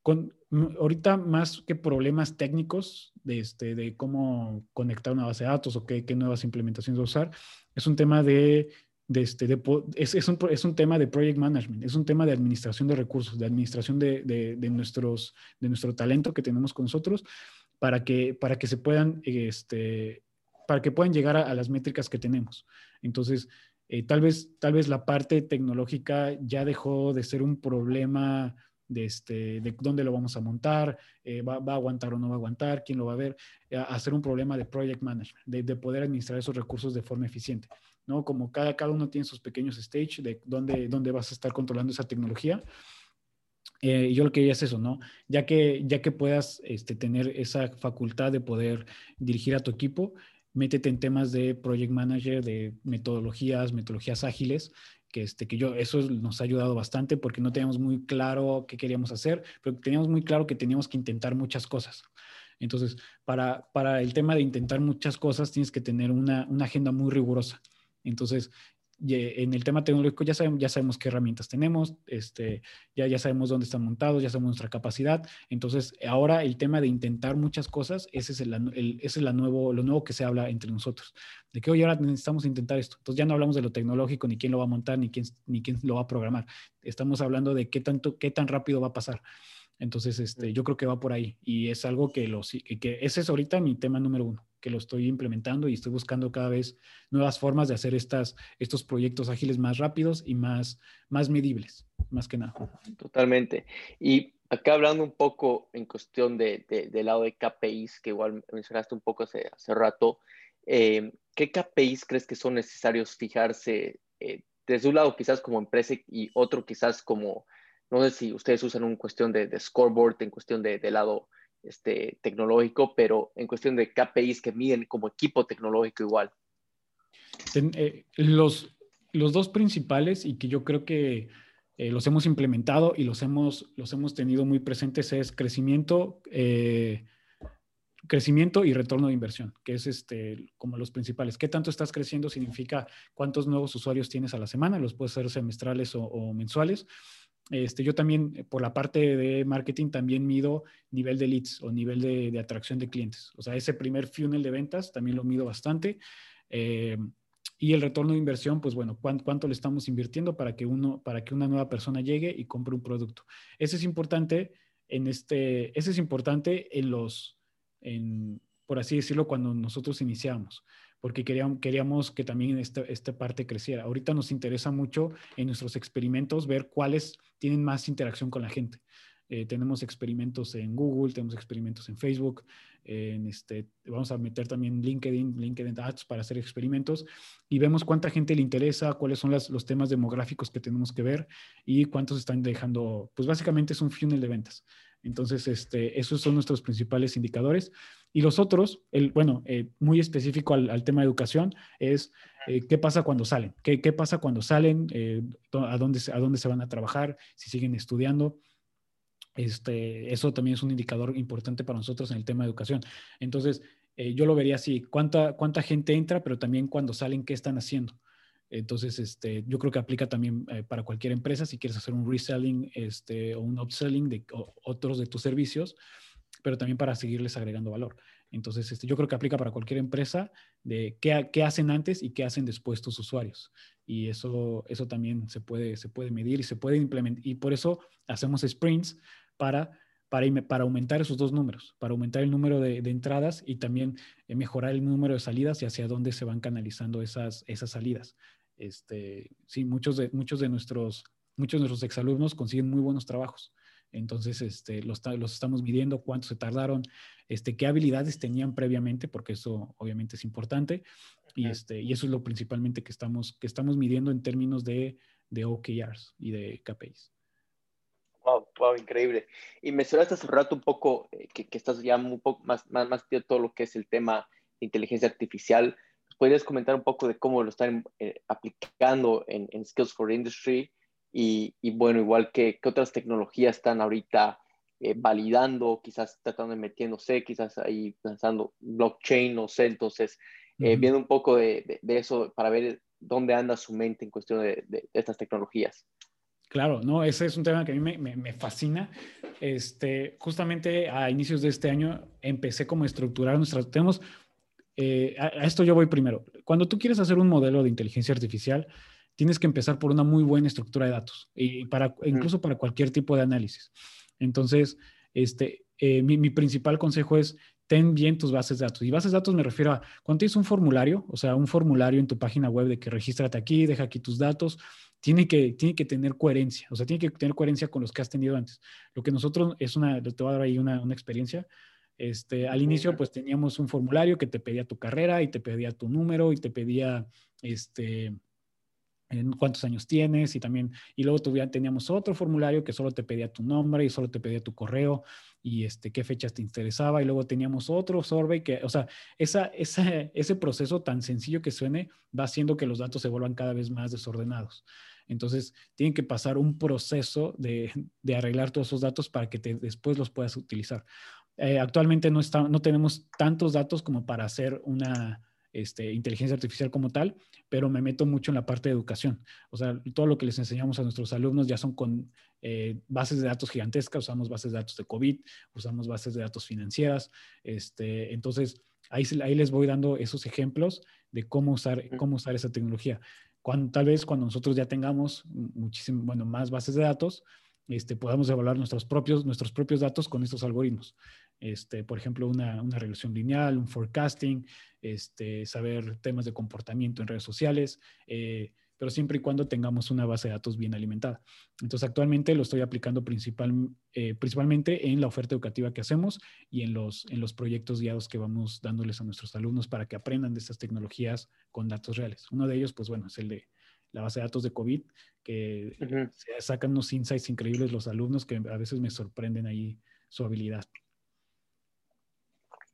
Con, ahorita más que problemas técnicos de, este, de cómo conectar una base de datos o qué, qué nuevas implementaciones usar, es un tema de este, es, un, es, un, tema de project management, es un tema de administración de recursos, de administración de, de, nuestros, de nuestro talento que tenemos con nosotros para que, para que se puedan, este, para que puedan llegar a, las métricas que tenemos. Entonces, eh, tal, vez, tal vez la parte tecnológica ya dejó de ser un problema de, este, de dónde lo vamos a montar, eh, va, va, a aguantar o no va a aguantar, quién lo va a ver, a, ser un problema de project management, de, de poder administrar esos recursos de forma eficiente. ¿No? Como cada, cada uno tiene sus pequeños stage de dónde, dónde vas a estar controlando esa tecnología. Eh, yo lo que quería es eso, ¿no? Ya que, ya que puedas este, tener esa facultad de poder dirigir a tu equipo, métete en temas de project manager, de metodologías, metodologías ágiles, que, este, que yo, eso nos ha ayudado bastante porque no teníamos muy claro qué queríamos hacer, pero teníamos muy claro que teníamos que intentar muchas cosas. Entonces, para, para el tema de intentar muchas cosas, tienes que tener una, una agenda muy rigurosa. Entonces, en el tema tecnológico ya sabemos, qué herramientas tenemos, este, ya, ya sabemos dónde están montados, ya sabemos nuestra capacidad. Entonces, ahora el tema de intentar muchas cosas, ese es, el, es la nuevo, lo nuevo que se habla entre nosotros. De que hoy ahora necesitamos intentar esto. Entonces, ya no hablamos de lo tecnológico, ni quién lo va a montar, ni quién, ni quién lo va a programar. Estamos hablando de qué, tanto, qué tan rápido va a pasar. Entonces, este, yo creo que va por ahí y es algo que, lo, que, que ese es ahorita mi tema número uno que lo estoy implementando y estoy buscando cada vez nuevas formas de hacer estas, estos proyectos ágiles más rápidos y más, más medibles, más que nada. Totalmente. Y acá hablando un poco en cuestión de, del lado de KPIs, que igual mencionaste un poco hace, hace rato, eh, ¿qué KPIs crees que son necesarios fijarse eh, desde un lado quizás como empresa y otro quizás como, no sé si ustedes usan un cuestión de, de scoreboard, en cuestión de, de lado este, tecnológico, pero en cuestión de KPIs que miden como equipo tecnológico igual. Eh, los, los dos principales y que yo creo que eh, los hemos implementado y los hemos, los hemos tenido muy presentes es crecimiento, eh, crecimiento y retorno de inversión, que es este, como los principales. ¿Qué tanto estás creciendo? Significa cuántos nuevos usuarios tienes a la semana, los puedes ser semestrales o mensuales. Este, yo también, eh, por la parte de marketing, también mido nivel de leads o nivel de, atracción de clientes. O sea, ese primer funnel de ventas también lo mido bastante. Eh, y el retorno de inversión, pues bueno, ¿cuánto, le estamos invirtiendo para que, uno, para que una nueva persona llegue y compre un producto? Ese es importante en este, ese es importante en los, en, por así decirlo, cuando nosotros iniciamos porque queríamos, queríamos que también esta, esta parte creciera. Ahorita nos interesa mucho en nuestros experimentos ver cuáles tienen más interacción con la gente. Eh, tenemos experimentos en Google, tenemos experimentos en Facebook, en este, vamos a meter también LinkedIn, LinkedIn Ads para hacer experimentos y vemos cuánta gente le interesa, cuáles son las, los temas demográficos que tenemos que ver y cuántos están dejando, pues básicamente es un funnel de ventas. Entonces, este, esos son nuestros principales indicadores. Y los otros, el, bueno, eh, muy específico al, tema de educación, es eh, qué pasa cuando salen, qué, pasa cuando salen, eh, a, dónde, a dónde se van a trabajar, si siguen estudiando. Este, eso también es un indicador importante para nosotros en el tema de educación. Entonces, yo lo vería así, ¿cuánta, cuánta gente entra, pero también cuando salen, qué están haciendo. Entonces, este, yo creo que aplica también para cualquier empresa si quieres hacer un reselling este, o un upselling de otros de tus servicios pero también para seguirles agregando valor. Entonces, este, yo creo que aplica para cualquier empresa de qué, qué, hacen antes y qué hacen después tus usuarios. Y eso, eso también se puede, se puede medir y se puede implementar. Y por eso hacemos sprints para, para, para aumentar esos dos números, para aumentar el número de, entradas y también eh, mejorar el número de salidas y hacia dónde se van canalizando esas, esas salidas. Este, sí, muchos de, muchos de nuestros muchos de nuestros exalumnos consiguen muy buenos trabajos. Entonces, este, los, los, estamos midiendo, cuánto se tardaron, este, qué habilidades tenían previamente, porque eso obviamente es importante. Y, este, y eso es lo principalmente que estamos, que estamos midiendo en términos de, de OKRs y de KPIs. Wow, wow, increíble. Y mencionaste hace rato un poco eh, que, que, estás ya un poco más, más, más de todo lo que es el tema de inteligencia artificial. ¿Podrías comentar un poco de cómo lo están eh, aplicando en, en Skills for Industry? Y, bueno, igual que, otras tecnologías están ahorita eh, validando, quizás tratando de metiéndose, quizás ahí pensando blockchain, no sé, entonces eh, viendo un poco de, eso para ver dónde anda su mente en cuestión de, estas tecnologías. Claro, no, ese es un tema que a mí me, fascina. Este, justamente a inicios de este año empecé como a estructurar nuestras, tenemos, eh, a, esto yo voy primero. Cuando tú quieres hacer un modelo de inteligencia artificial, tienes que empezar por una muy buena estructura de datos, y para, incluso para cualquier tipo de análisis. Entonces, este, eh, mi, mi, principal consejo es ten bien tus bases de datos. Y bases de datos me refiero a cuando tienes un formulario, o sea, un formulario en tu página web de que regístrate aquí, deja aquí tus datos, tiene que, tiene que tener coherencia, o sea, tiene que tener coherencia con los que has tenido antes. Lo que nosotros es una, te voy a dar ahí una, una experiencia. Este, al inicio, pues teníamos un formulario que te pedía tu carrera y te pedía tu número y te pedía, este, en cuántos años tienes y también, y luego teníamos otro formulario que solo te pedía tu nombre y solo te pedía tu correo y este, qué fechas te interesaba y luego teníamos otro survey que, o sea, esa, ese proceso tan sencillo que suene va haciendo que los datos se vuelvan cada vez más desordenados. Entonces, tienen que pasar un proceso de, de arreglar todos esos datos para que después los puedas utilizar. Eh, actualmente no, está, no tenemos tantos datos como para hacer una, este, inteligencia artificial como tal, pero me meto mucho en la parte de educación. O sea, todo lo que les enseñamos a nuestros alumnos ya son con eh, bases de datos gigantescas, usamos bases de datos de COVID, usamos bases de datos financieras. Este, entonces, ahí, ahí les voy dando esos ejemplos de cómo usar, cómo usar esa tecnología. Cuando, tal vez cuando nosotros ya tengamos muchísimo, bueno, más bases de datos, este, podamos evaluar nuestros propios, nuestros propios datos con estos algoritmos. Este, por ejemplo, una, una regresión lineal, un forecasting, este, saber temas de comportamiento en redes sociales, eh, pero siempre y cuando tengamos una base de datos bien alimentada. Entonces, actualmente lo estoy aplicando principal, eh, principalmente en la oferta educativa que hacemos y en los, en los proyectos guiados que vamos dándoles a nuestros alumnos para que aprendan de estas tecnologías con datos reales. Uno de ellos, pues bueno, es el de la base de datos de COVID, que sacan unos insights increíbles los alumnos que a veces me sorprenden ahí su habilidad.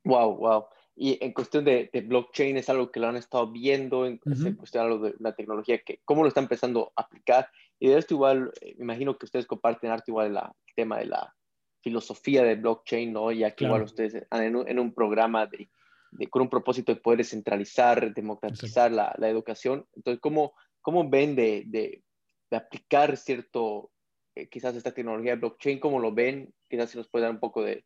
Wow, wow. Y en cuestión de, blockchain es algo que lo han estado viendo, en, cuestión de la tecnología, que cómo lo está empezando a aplicar. Y de esto igual, eh, me imagino que ustedes comparten arte igual el tema de la filosofía de blockchain, ¿no? Y aquí igual ustedes están en un, programa de, con un propósito de poder descentralizar, democratizar la, la, educación. Entonces, ¿cómo, cómo ven de, de, aplicar cierto, eh, quizás esta tecnología de blockchain? ¿Cómo lo ven? Quizás si nos puede dar un poco de,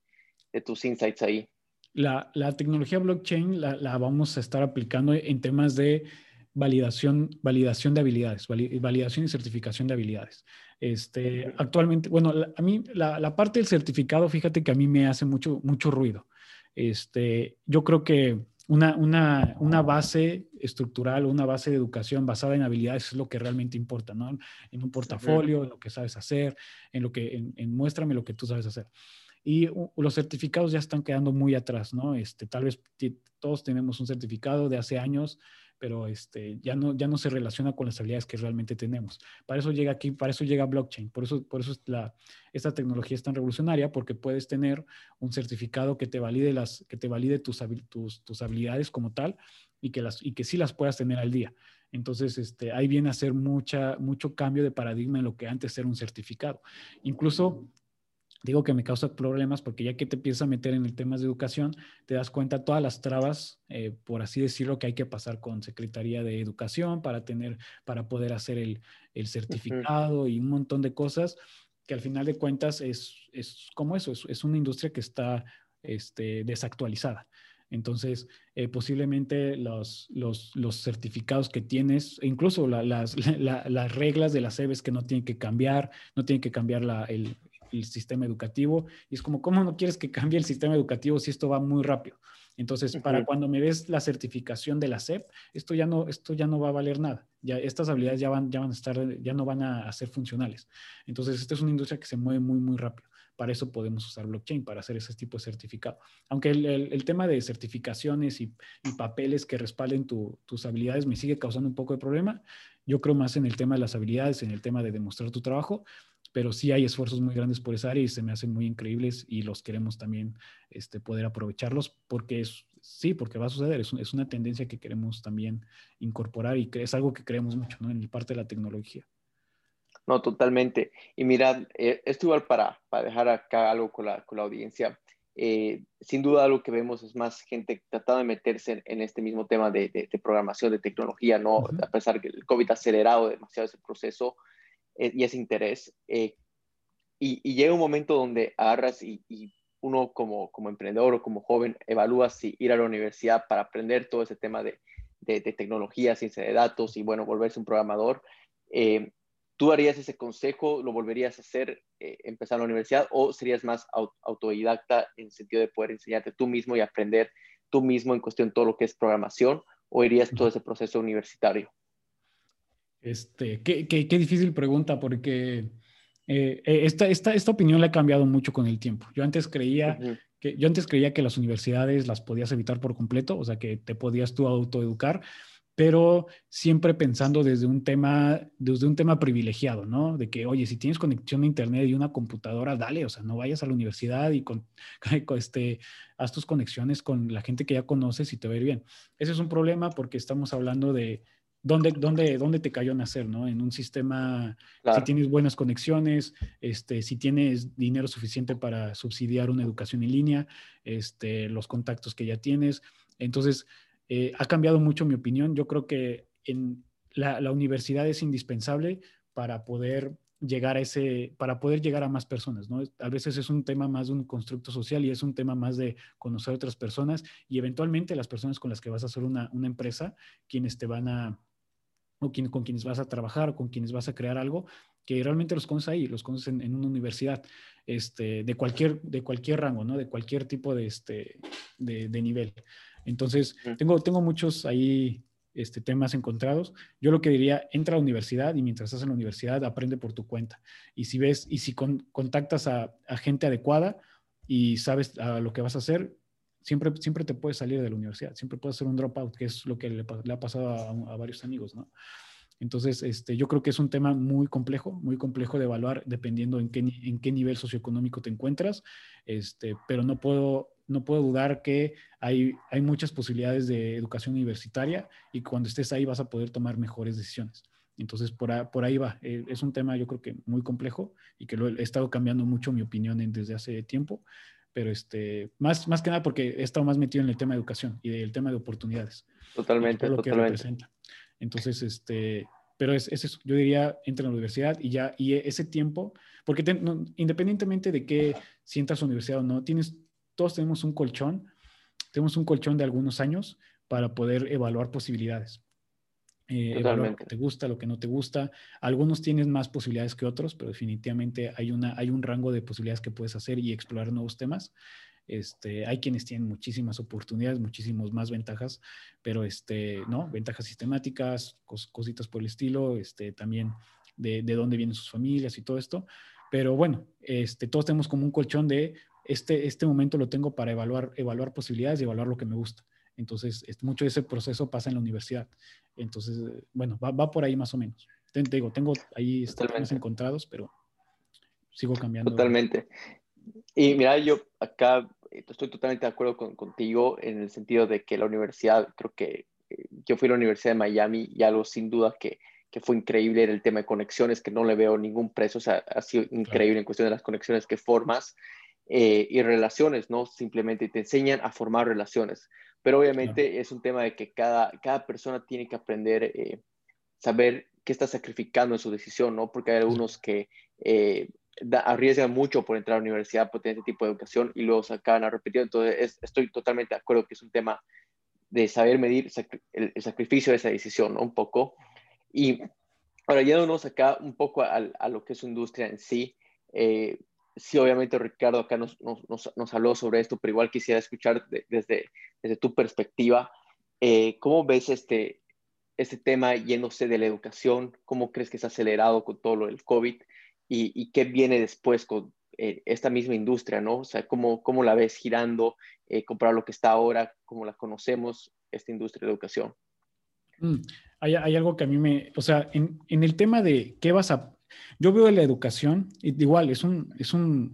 de tus insights ahí. La, tecnología blockchain la, vamos a estar aplicando en temas de validación, validación de habilidades, validación y certificación de habilidades. Este, actualmente, bueno, a mí la, parte del certificado, fíjate que a mí me hace mucho, mucho ruido. Este, yo creo que una, una, una, base estructural, una base de educación basada en habilidades es lo que realmente importa, ¿no? En un portafolio, en lo que sabes hacer, en lo que, en muéstrame lo que tú sabes hacer y los certificados ya están quedando muy atrás, ¿no? Este, tal vez todos tenemos un certificado de hace años, pero este, ya, no, ya no se relaciona con las habilidades que realmente tenemos. Para eso llega aquí, para eso llega blockchain, por eso, por eso esta tecnología es tan revolucionaria, porque puedes tener un certificado que te valide, las, que te valide tus, tus, tus habilidades como tal y que, las, y que sí las puedas tener al día. Entonces, este, ahí viene a ser mucha, mucho cambio de paradigma en lo que antes era un certificado. Incluso Digo que me causa problemas porque ya que te empiezas a meter en el tema de educación, te das cuenta todas las trabas, eh, por así decirlo, que hay que pasar con Secretaría de Educación para tener, para poder hacer el, certificado y un montón de cosas que al final de cuentas es, es como eso, es, una industria que está este, desactualizada. Entonces, eh, posiblemente los, los, los, certificados que tienes, incluso las, las, reglas de las SEBES que no tienen que cambiar, no tienen que cambiar la, el, el sistema educativo. Y es como, ¿cómo no quieres que cambie el sistema educativo si esto va muy rápido? Entonces, para cuando me des la certificación de la SEP, esto ya no, esto ya no va a valer nada. Ya estas habilidades ya van, ya van a estar, ya no van a, ser funcionales. Entonces, esta es una industria que se mueve muy, muy rápido. Para eso podemos usar blockchain, para hacer ese tipo de certificado. Aunque el, el, tema de certificaciones y, y papeles que respalden tus habilidades me sigue causando un poco de problema. Yo creo más en el tema de las habilidades, en el tema de demostrar tu trabajo, pero sí hay esfuerzos muy grandes por esa área y se me hacen muy increíbles y los queremos también este, poder aprovecharlos porque es, sí, porque va a suceder, es, es, una tendencia que queremos también incorporar y que es algo que creemos mucho ¿no? en parte de la tecnología. No, totalmente. Y mira, eh, esto igual para, para dejar acá algo con la, con la audiencia. Eh, sin duda lo que vemos es más gente tratando de meterse en, este mismo tema de, de, programación, de tecnología, ¿no? A pesar que el COVID ha acelerado demasiado ese proceso eh, y ese interés. y, y, llega un momento donde agarras y, y, uno como, como emprendedor o como joven evalúa si ir a la universidad para aprender todo ese tema de, de, tecnología, ciencia de datos y, bueno, volverse un programador. Eh, ¿Tú harías ese consejo? ¿Lo volverías a hacer, eh, empezar en la universidad? ¿O serías más autodidacta en el sentido de poder enseñarte tú mismo y aprender tú mismo en cuestión de todo lo que es programación? ¿O irías todo ese proceso universitario? Este, qué, qué, qué difícil pregunta porque eh, esta, esta, esta, opinión la ha cambiado mucho con el tiempo. Yo antes creía que yo antes creía que las universidades las podías evitar por completo, o sea, que te podías tú autoeducar, pero siempre pensando desde un tema, desde un tema privilegiado, ¿no? De que, oye, si tienes conexión a internet y una computadora, dale, o sea, no vayas a la universidad y con, este, haz tus conexiones con la gente que ya conoces y te va a ir bien. Ese es un problema porque estamos hablando de, ¿Dónde, dónde, dónde te cayó nacer, ¿no? En un sistema, si tienes buenas conexiones, este, si tienes dinero suficiente para subsidiar una educación en línea, este, los contactos que ya tienes. Entonces, eh, ha cambiado mucho mi opinión. Yo creo que en la, la, universidad es indispensable para poder llegar a ese, para poder llegar a más personas, ¿no? A veces es un tema más de un constructo social y es un tema más de conocer a otras personas y eventualmente las personas con las que vas a hacer una, una empresa, quienes te van a, o con quienes vas a trabajar o con quienes vas a crear algo, que realmente los conoces ahí, los conoces en, una universidad, este, de, cualquier, de cualquier rango, ¿no? De cualquier tipo de, este, de, nivel. Entonces, tengo, tengo muchos ahí este, temas encontrados. Yo lo que diría, entra a la universidad y mientras estás en la universidad, aprende por tu cuenta. Y si ves, y si contactas a, a, gente adecuada y sabes a lo que vas a hacer, siempre, siempre te puedes salir de la universidad, siempre puedes hacer un dropout, que es lo que le, ha pasado a, varios amigos, ¿no? Entonces, este, yo creo que es un tema muy complejo, muy complejo de evaluar dependiendo en qué, en qué nivel socioeconómico te encuentras, este, pero no puedo, no puedo dudar que hay, hay muchas posibilidades de educación universitaria y cuando estés ahí vas a poder tomar mejores decisiones. Entonces, por, ahí va. Eh, es un tema yo creo que muy complejo y que lo he estado cambiando mucho mi opinión desde hace tiempo, pero este, más, más que nada porque he estado más metido en el tema de educación y del tema de oportunidades. Totalmente, lo totalmente. Que Entonces, este, pero es, es, eso, yo diría, entra a la universidad y ya, y ese tiempo, porque independientemente de que si entras a la universidad o no, tienes, todos tenemos un colchón, tenemos un colchón de algunos años para poder evaluar posibilidades eh, lo que te gusta, lo que no te gusta. Algunos tienen más posibilidades que otros, pero definitivamente hay, una, hay un rango de posibilidades que puedes hacer y explorar nuevos temas. Este, hay quienes tienen muchísimas oportunidades, muchísimas más ventajas, pero este, ¿no? Ventajas sistemáticas, cositas por el estilo, este, también de, de, dónde vienen sus familias y todo esto. Pero bueno, este, todos tenemos como un colchón de este, este momento lo tengo para evaluar, evaluar posibilidades y evaluar lo que me gusta. Entonces, mucho de ese proceso pasa en la universidad. Entonces, bueno, va, por ahí más o menos. Te, digo, tengo ahí temas encontrados, pero sigo cambiando. Totalmente. Y mira, yo acá estoy totalmente de acuerdo contigo en el sentido de que la universidad, creo que eh, yo fui a la Universidad de Miami y algo sin duda que, que fue increíble era el tema de conexiones, que no le veo ningún precio, o sea, ha sido increíble en cuestión de las conexiones que formas eh, y relaciones, ¿no? Simplemente te enseñan a formar relaciones. Pero obviamente es un tema de que cada, cada persona tiene que aprender, eh, saber qué está sacrificando en su decisión, ¿no? Porque hay algunos que eh, arriesgan mucho por entrar a la universidad, por tener este tipo de educación y luego se acaban a repetir. Entonces, estoy totalmente de acuerdo que es un tema de saber medir el, sacrificio de esa decisión, ¿no? Un poco. Y ahora, yéndonos acá un poco a, a lo que es su industria en sí, eh, sí, obviamente Ricardo acá nos, nos, nos, habló sobre esto, pero igual quisiera escuchar desde, desde tu perspectiva, eh, ¿cómo ves este, este tema yéndose de la educación? ¿Cómo crees que se ha acelerado con todo lo del COVID? ¿Y, qué viene después con eh, esta misma industria, no? O sea, ¿cómo, cómo la ves girando, eh, comparar lo que está ahora, cómo la conocemos, esta industria de educación? Mm, hay, algo que a mí me, o sea, en el tema de qué vas a yo veo la educación, igual, es un, es un,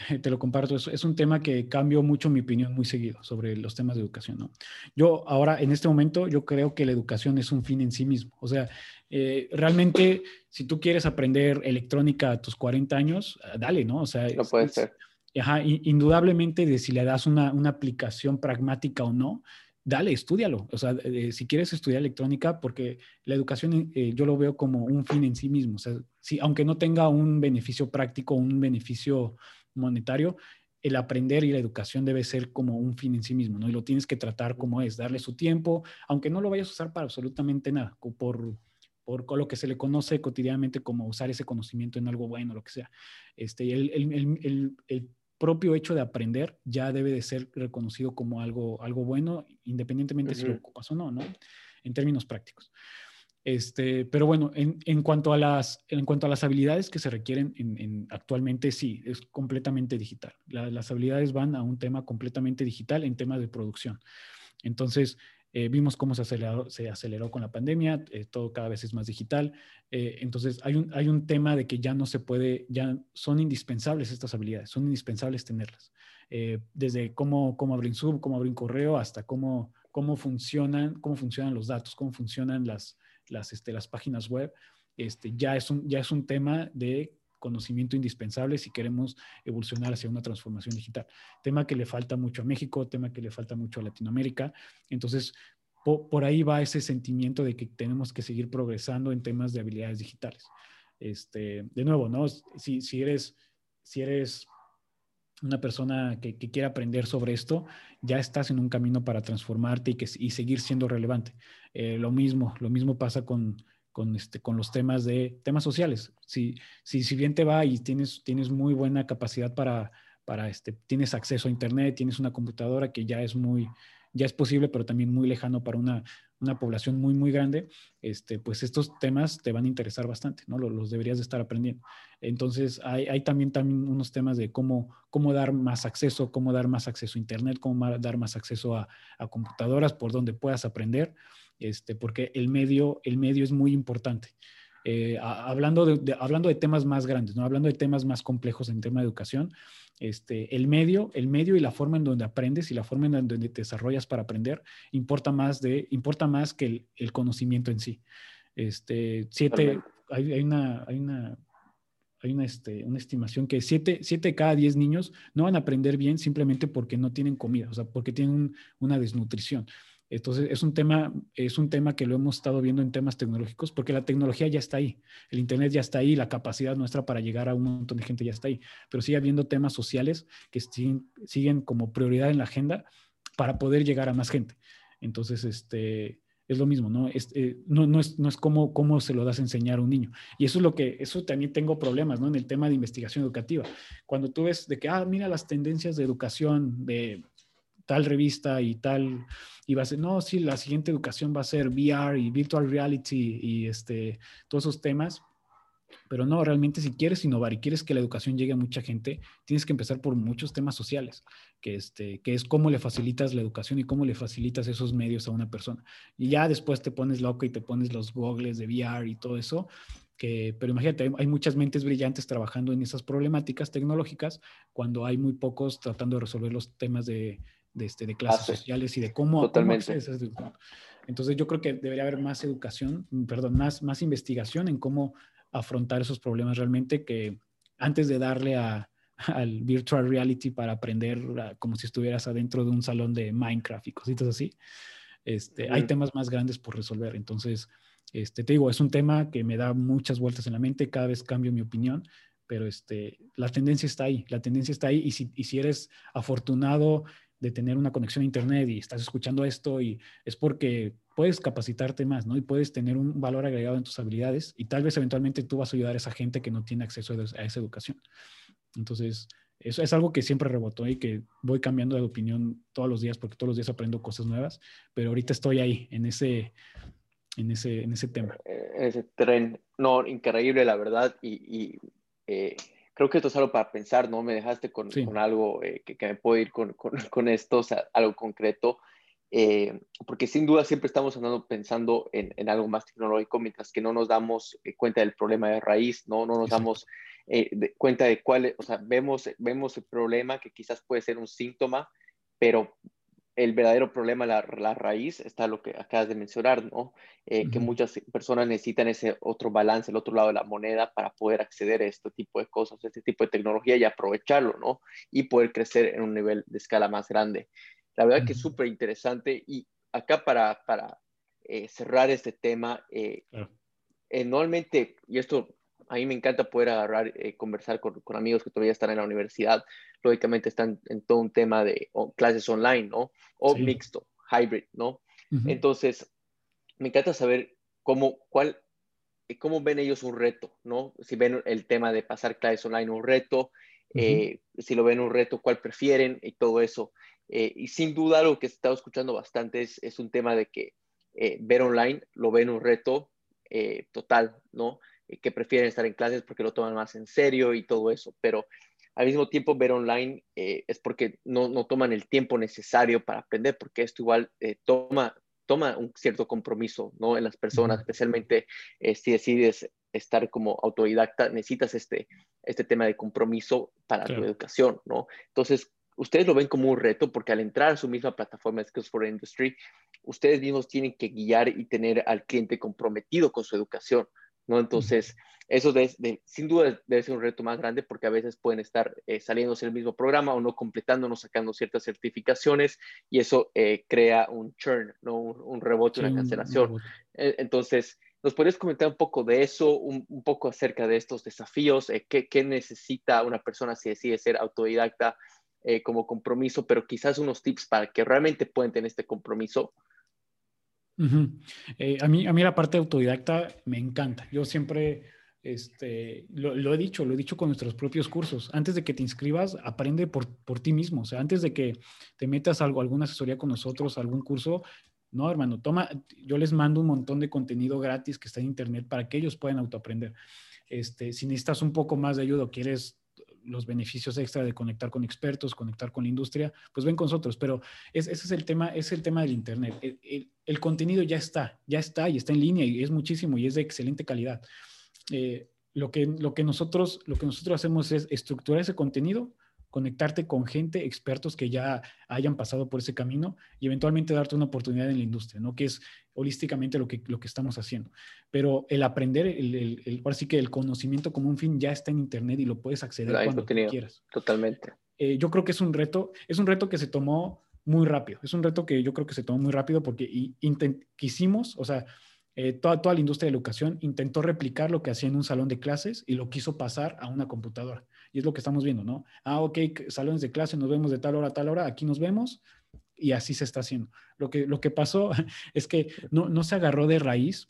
te lo comparto. Es, es, un tema que cambió mucho mi opinión muy seguido sobre los temas de educación. ¿no? Yo ahora, en este momento, yo creo que la educación es un fin en sí mismo. O sea, eh, realmente, si tú quieres aprender electrónica a tus 40 años, ah, dale, ¿no? O sea, no puede ser. Ajá, indudablemente de si le das una, una aplicación pragmática o no, dale, estudialo. O sea, si quieres estudiar electrónica, porque la educación eh, yo lo veo como un fin en sí mismo. O sea, si, aunque no tenga un beneficio práctico, un beneficio monetario, el aprender y la educación debe ser como un fin en sí mismo, ¿no? Y lo tienes que tratar como es, darle su tiempo, aunque no lo vayas a usar para absolutamente nada, por, por lo que se le conoce cotidianamente como usar ese conocimiento en algo bueno, lo que sea. Este, el, el, el propio hecho de aprender ya debe de ser reconocido como algo, algo bueno, independientemente si lo ocupas o no, ¿no? En términos prácticos. Este, pero bueno, en, en, cuanto a las, en cuanto a las habilidades que se requieren en, actualmente, sí, es completamente digital. las habilidades van a un tema completamente digital en temas de producción. Entonces, eh, vimos cómo se aceleró, con la pandemia, eh, todo cada vez es más digital. Eh, entonces, hay un, hay un tema de que ya no se puede, ya son indispensables estas habilidades, son indispensables tenerlas. desde cómo, cómo abrir Zoom, cómo abrir un correo, hasta cómo, cómo, funcionan, cómo funcionan los datos, cómo funcionan las, las, este, las páginas web. Este, ya, es un, ya es un tema de conocimiento indispensable si queremos evolucionar hacia una transformación digital. Tema que le falta mucho a México, tema que le falta mucho a Latinoamérica. Entonces, por ahí va ese sentimiento de que tenemos que seguir progresando en temas de habilidades digitales. Este, de nuevo, ¿no? Si, si, eres, si eres una persona que, que, quiere aprender sobre esto, ya estás en un camino para transformarte y, que, y seguir siendo relevante. Eh, lo mismo, lo mismo pasa con, con, este, con los temas de temas sociales. Si, si, si bien te va y tienes, tienes muy buena capacidad para, para este, tienes acceso a internet, tienes una computadora que ya es muy, ya es posible, pero también muy lejano para una, una población muy, muy grande, este, pues estos temas te van a interesar bastante, ¿no? Los, deberías de estar aprendiendo. Entonces, hay, hay, también, también unos temas de cómo, cómo dar más acceso, cómo dar más acceso a Internet, cómo dar más acceso a, a computadoras por donde puedas aprender este, porque el medio, el medio es muy importante. Eh, hablando, de, hablando de temas más grandes, ¿no? hablando de temas más complejos en tema de educación, este, el, medio, el medio y la forma en donde aprendes y la forma en donde te desarrollas para aprender importa más, de, importa más que el, conocimiento en sí. Este, siete, hay, hay, una, hay, una, hay una, este, una estimación que siete, siete de cada diez niños no van a aprender bien simplemente porque no tienen comida, o sea, porque tienen una desnutrición. Entonces, es un, tema, es un tema que lo hemos estado viendo en temas tecnológicos, porque la tecnología ya está ahí, el Internet ya está ahí, la capacidad nuestra para llegar a un montón de gente ya está ahí, pero sigue habiendo temas sociales que siguen, como prioridad en la agenda para poder llegar a más gente. Entonces, este, es lo mismo, ¿no? Es, eh, no, no, es, no es como cómo se lo das a enseñar a un niño. Y eso es lo que, eso también tengo problemas, ¿no? En el tema de investigación educativa. Cuando tú ves de que, ah, mira las tendencias de educación de tal revista y tal, y va a ser, no, sí, la siguiente educación va a ser VR y virtual reality y este, todos esos temas. Pero no, realmente si quieres innovar y quieres que la educación llegue a mucha gente, tienes que empezar por muchos temas sociales, que, este, que es cómo le facilitas la educación y cómo le facilitas esos medios a una persona. Y ya después te pones loco y te pones los goggles de VR y todo eso, que, pero imagínate, hay muchas mentes brillantes trabajando en esas problemáticas tecnológicas cuando hay muy pocos tratando de resolver los temas de, de, este, de clases sociales y de cómo, Totalmente. Entonces yo creo que debería haber más educación, mm, perdón, más, más investigación en cómo afrontar esos problemas realmente que antes de darle a, al virtual reality para aprender como si estuvieras adentro de un salón de Minecraft y cositas así. Este, Hay temas más grandes por resolver. Entonces, este, te digo, es un tema que me da muchas vueltas en la mente, cada vez cambio mi opinión, pero este, la tendencia está ahí, la tendencia está ahí y si, y si eres afortunado de tener una conexión a Internet y estás escuchando esto y es porque puedes capacitarte más, ¿no? Y puedes tener un valor agregado en tus habilidades y tal vez eventualmente tú vas a ayudar a esa gente que no tiene acceso a esa educación. Entonces, eso es algo que siempre rebotó y que voy cambiando de opinión todos los días porque todos los días aprendo cosas nuevas, pero ahorita estoy ahí, en ese, en ese, en ese tema. En ese tren, no, increíble la verdad y, eh, creo que esto es algo para pensar, ¿no? Me dejaste con, con algo eh, que, que, me puede ir con, con, con, esto, o sea, algo concreto, eh, porque sin duda siempre estamos andando pensando en, en, algo más tecnológico, mientras que no nos damos eh, cuenta del problema de raíz, ¿no? No nos damos eh, cuenta de cuál, o sea, vemos, vemos el problema que quizás puede ser un síntoma, pero el verdadero problema, la, la raíz, está lo que acabas de mencionar, ¿no? Eh, que muchas personas necesitan ese otro balance, el otro lado de la moneda para poder acceder a este tipo de cosas, a este tipo de tecnología y aprovecharlo, ¿no? Y poder crecer en un nivel de escala más grande. La verdad que es súper interesante y acá para, para eh, cerrar este tema, eh, normalmente, y esto a mí me encanta poder agarrar, eh, conversar con, con, amigos que todavía están en la universidad, lógicamente están en todo un tema de clases online, ¿no? O mixto, hybrid, ¿no? Entonces, me encanta saber cómo, cuál, cómo ven ellos un reto, ¿no? Si ven el tema de pasar clases online un reto, si lo ven un reto, cuál prefieren y todo eso. Eh, y sin duda lo que he estado escuchando bastante es, es un tema de que eh, ver online lo ven un reto eh, total, ¿no? Que prefieren estar en clases porque lo toman más en serio y todo eso, pero al mismo tiempo ver online es porque no, no, toman el tiempo necesario para aprender, porque esto igual toma, toma un cierto compromiso, ¿no? En las personas, especialmente si decides estar como autodidacta, necesitas este, este tema de compromiso para tu educación, ¿no? Entonces, ustedes lo ven como un reto porque al entrar a su misma plataforma Skills for Industry, ustedes mismos tienen que guiar y tener al cliente comprometido con su educación, ¿no? Entonces, eso sin duda debe ser un reto más grande porque a veces pueden estar eh, saliéndose del mismo programa o no completando, no sacando ciertas certificaciones y eso eh, crea un churn, ¿no? Un, rebote, una cancelación. Entonces, ¿Nos podrías comentar un poco de eso, un, poco acerca de estos desafíos? Eh, ¿qué, ¿qué, necesita una persona si decide ser autodidacta eh, como compromiso, pero quizás unos tips para que realmente puedan tener este compromiso. Eh, a, mí, a mí la parte autodidacta me encanta. Yo siempre este, lo, he dicho, lo he dicho con nuestros propios cursos. Antes de que te inscribas, aprende por, por ti mismo. O sea, antes de que te metas algo, alguna asesoría con nosotros, algún curso, no, hermano, toma, yo les mando un montón de contenido gratis que está en internet para que ellos puedan autoaprender. Este, si necesitas un poco más de ayuda o quieres los beneficios extra de conectar con expertos, conectar con la industria, pues ven con nosotros. Pero ese es el tema, es el tema del Internet. El, contenido ya está, ya está y está en línea y es muchísimo y es de excelente calidad. Eh, lo, que, lo, que nosotros, lo que nosotros hacemos es estructurar ese contenido conectarte con gente, expertos que ya hayan pasado por ese camino y eventualmente darte una oportunidad en la industria, ¿no? Que es holísticamente lo que, lo que estamos haciendo. Pero el aprender, el, el, ahora sí que el conocimiento como un fin ya está en Internet y lo puedes acceder cuando quieras. Totalmente. Eh, yo creo que es un reto, es un reto que se tomó muy rápido. Es un reto que yo creo que se tomó muy rápido porque quisimos, o sea, eh, toda, toda la industria de la educación intentó replicar lo que hacía en un salón de clases y lo quiso pasar a una computadora. Y es lo que estamos viendo, ¿no? Ah, ok, salones de clase, nos vemos de tal hora a tal hora, aquí nos vemos y así se está haciendo. Lo que, lo que pasó es que no, no se agarró de raíz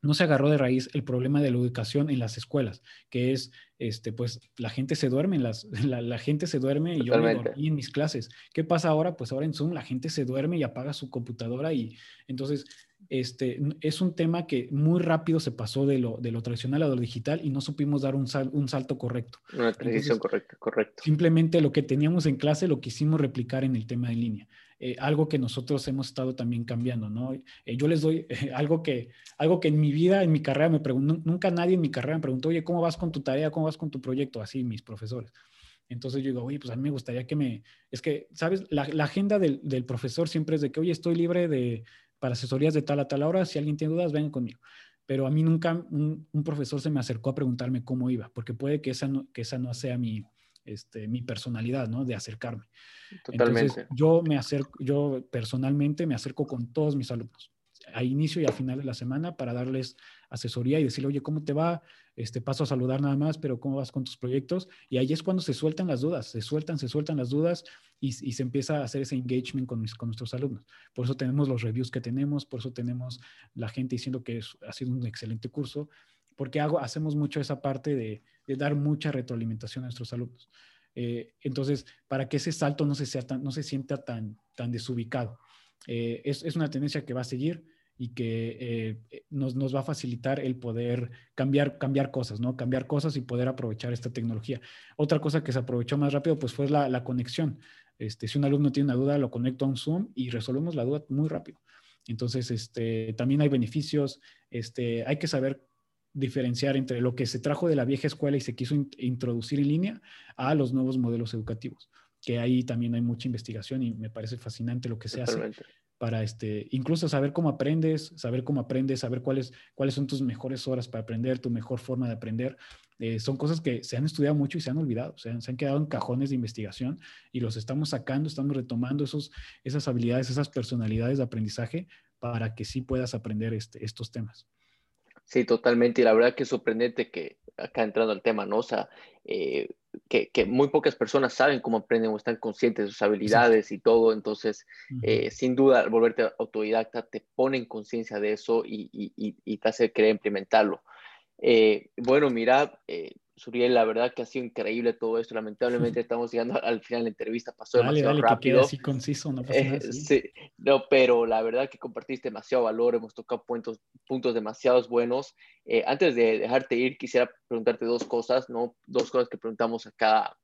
no se agarró de raíz el problema de la educación en las escuelas, que es, este, pues, la gente se duerme, en las, la, gente se duerme y yo me dormí en mis clases. ¿Qué pasa ahora? Pues ahora en Zoom la gente se duerme y apaga su computadora y entonces este, es un tema que muy rápido se pasó de lo, de lo tradicional a lo digital y no supimos dar un, un salto correcto. Una transición correcta, correcto. Simplemente lo que teníamos en clase lo quisimos replicar en el tema en línea. Eh, algo que nosotros hemos estado también cambiando, ¿no? Eh, yo les doy algo, que, algo que en mi vida, en mi carrera, me preguntó, nunca nadie en mi carrera me preguntó, oye, ¿cómo vas con tu tarea? ¿Cómo vas con tu proyecto? Así mis profesores. Entonces yo digo, oye, pues a mí me gustaría que me, es que, ¿sabes? La, agenda del, del, profesor siempre es de que, oye, estoy libre de, para asesorías de tal a tal hora, si alguien tiene dudas, vengan conmigo. Pero a mí nunca un, un profesor se me acercó a preguntarme cómo iba, porque puede que esa no, que esa no sea mi, este, mi personalidad, ¿no? De acercarme. Totalmente. Entonces, yo me acerco, yo personalmente me acerco con todos mis alumnos a inicio y a final de la semana para darles asesoría y decirle, oye, ¿cómo te va? Este, paso a saludar nada más, pero ¿cómo vas con tus proyectos? Y ahí es cuando se sueltan las dudas, se sueltan, se sueltan las dudas y, se empieza a hacer ese engagement con, con, nuestros alumnos. Por eso tenemos los reviews que tenemos, por eso tenemos la gente diciendo que ha sido un excelente curso, porque hago, hacemos mucho esa parte de, de dar mucha retroalimentación a nuestros alumnos. Eh, entonces, para que ese salto no se, sea tan, no se sienta tan, tan desubicado. Eh, es, es, una tendencia que va a seguir y que eh, nos, nos, va a facilitar el poder cambiar, cambiar cosas, ¿no? Cambiar cosas y poder aprovechar esta tecnología. Otra cosa que se aprovechó más rápido, pues fue la, la conexión. Este, si un alumno tiene una duda, lo conecto a un Zoom y resolvemos la duda muy rápido. Entonces, este, también hay beneficios. Este, hay que saber diferenciar entre lo que se trajo de la vieja escuela y se quiso introducir en línea a los nuevos modelos educativos, que ahí también hay mucha investigación y me parece fascinante lo que se hace para este, incluso saber cómo aprendes, saber cómo aprendes, saber cuáles, cuáles son tus mejores horas para aprender, tu mejor forma de aprender. Eh, son cosas que se han estudiado mucho y se han olvidado, o sea, se han quedado en cajones de investigación y los estamos sacando, estamos retomando esos, esas habilidades, esas personalidades de aprendizaje para que sí puedas aprender este, estos temas. Sí, totalmente. Y la verdad que es sorprendente que acá entrando al tema, ¿no? O sea, eh, que, muy pocas personas saben cómo aprenden o están conscientes de sus habilidades y todo. Entonces, eh, sin duda, volverte autodidacta te pone en conciencia de eso y, y, te hace querer implementarlo. Eh, bueno, mira, Suriel, la verdad que ha sido increíble todo esto. Lamentablemente estamos llegando al final de la entrevista, pasó demasiado rápido. así conciso, no pasa nada. sí. no, pero la verdad que compartiste demasiado valor, hemos tocado puntos, puntos demasiados buenos. Eh, antes de dejarte ir, quisiera preguntarte dos cosas, ¿no? Dos cosas que preguntamos a cada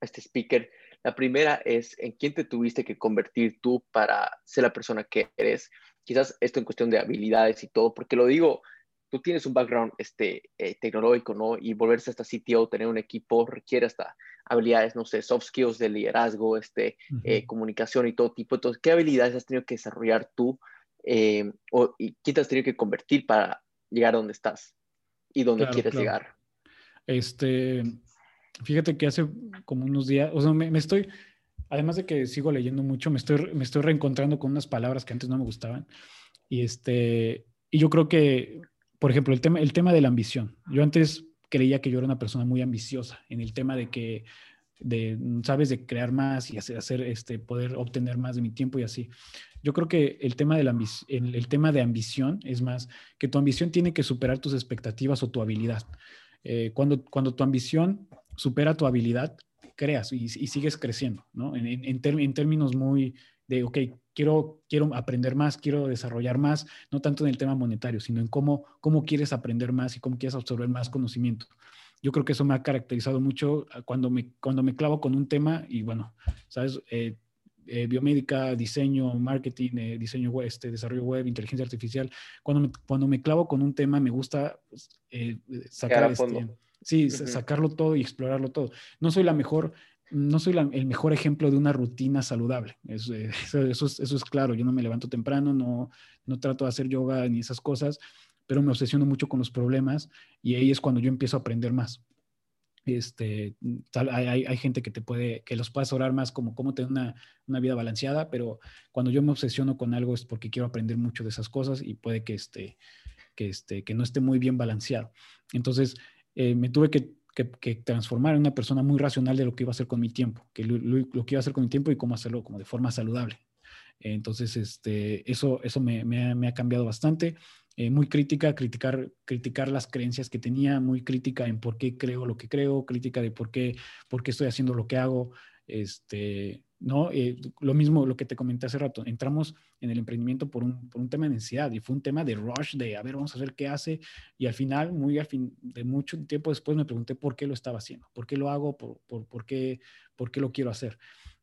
este speaker. La primera es, ¿en quién te tuviste que convertir tú para ser la persona que eres? Quizás esto en cuestión de habilidades y todo, porque lo digo tú tienes un background este, eh, tecnológico, ¿no? Y volverse hasta CTO, tener un equipo, requiere hasta habilidades, no sé, soft skills de liderazgo, este, eh, comunicación y todo tipo. Entonces, ¿qué habilidades has tenido que desarrollar tú eh, o, y qué te has tenido que convertir para llegar a donde estás y donde quieres llegar? Este, fíjate que hace como unos días, o sea, me, estoy, además de que sigo leyendo mucho, me estoy, me estoy reencontrando con unas palabras que antes no me gustaban. Y este, y yo creo que por ejemplo, el tema, el tema de la ambición. Yo antes creía que yo era una persona muy ambiciosa en el tema de que, de, sabes, de crear más y hacer, hacer este, poder obtener más de mi tiempo y así. Yo creo que el tema, de la el, el, tema de ambición es más que tu ambición tiene que superar tus expectativas o tu habilidad. Eh, cuando, cuando tu ambición supera tu habilidad, creas y, sigues creciendo, ¿no? En, en, en, términos muy de, ok, quiero, quiero aprender más, quiero desarrollar más, no tanto en el tema monetario, sino en cómo, cómo quieres aprender más y cómo quieres absorber más conocimiento. Yo creo que eso me ha caracterizado mucho ah, cuando me, cuando me clavo con un tema y bueno, sabes, eh, eh, biomédica, diseño, marketing, eh, diseño web, este, desarrollo web, inteligencia artificial. Cuando me, cuando me clavo con un tema, me gusta pues, sacar este, sí, sacarlo todo y explorarlo todo. No soy la mejor no soy el mejor ejemplo de una rutina saludable. Eh, eso, es, claro. Yo no me levanto temprano, no, no trato de hacer yoga ni esas cosas, pero me obsesiono mucho con los problemas y ahí es cuando yo empiezo a aprender más. Este, hay, gente que te puede, que los puede orar más como cómo tener una, una, vida balanceada, pero cuando yo me obsesiono con algo es porque quiero aprender mucho de esas cosas y puede que, este, que, este, que no esté muy bien balanceado. Entonces, eh, me tuve que que, transformar en una persona muy racional de lo que iba a hacer con mi tiempo, que lo, que iba a hacer con mi tiempo y cómo hacerlo como de forma saludable. Entonces, este, eso, eso me, me, ha, cambiado bastante. Eh, muy crítica, criticar, criticar las creencias que tenía, muy crítica en por qué creo lo que creo, crítica de por qué, por qué estoy haciendo lo que hago. Este, ¿no? Eh, lo mismo, lo que te comenté hace rato, entramos en el emprendimiento por un, por un, tema de necesidad y fue un tema de rush, de a ver, vamos a ver qué hace y al final, muy al fin, de mucho tiempo después me pregunté por qué lo estaba haciendo, por qué lo hago, por, por, por qué, por qué lo quiero hacer.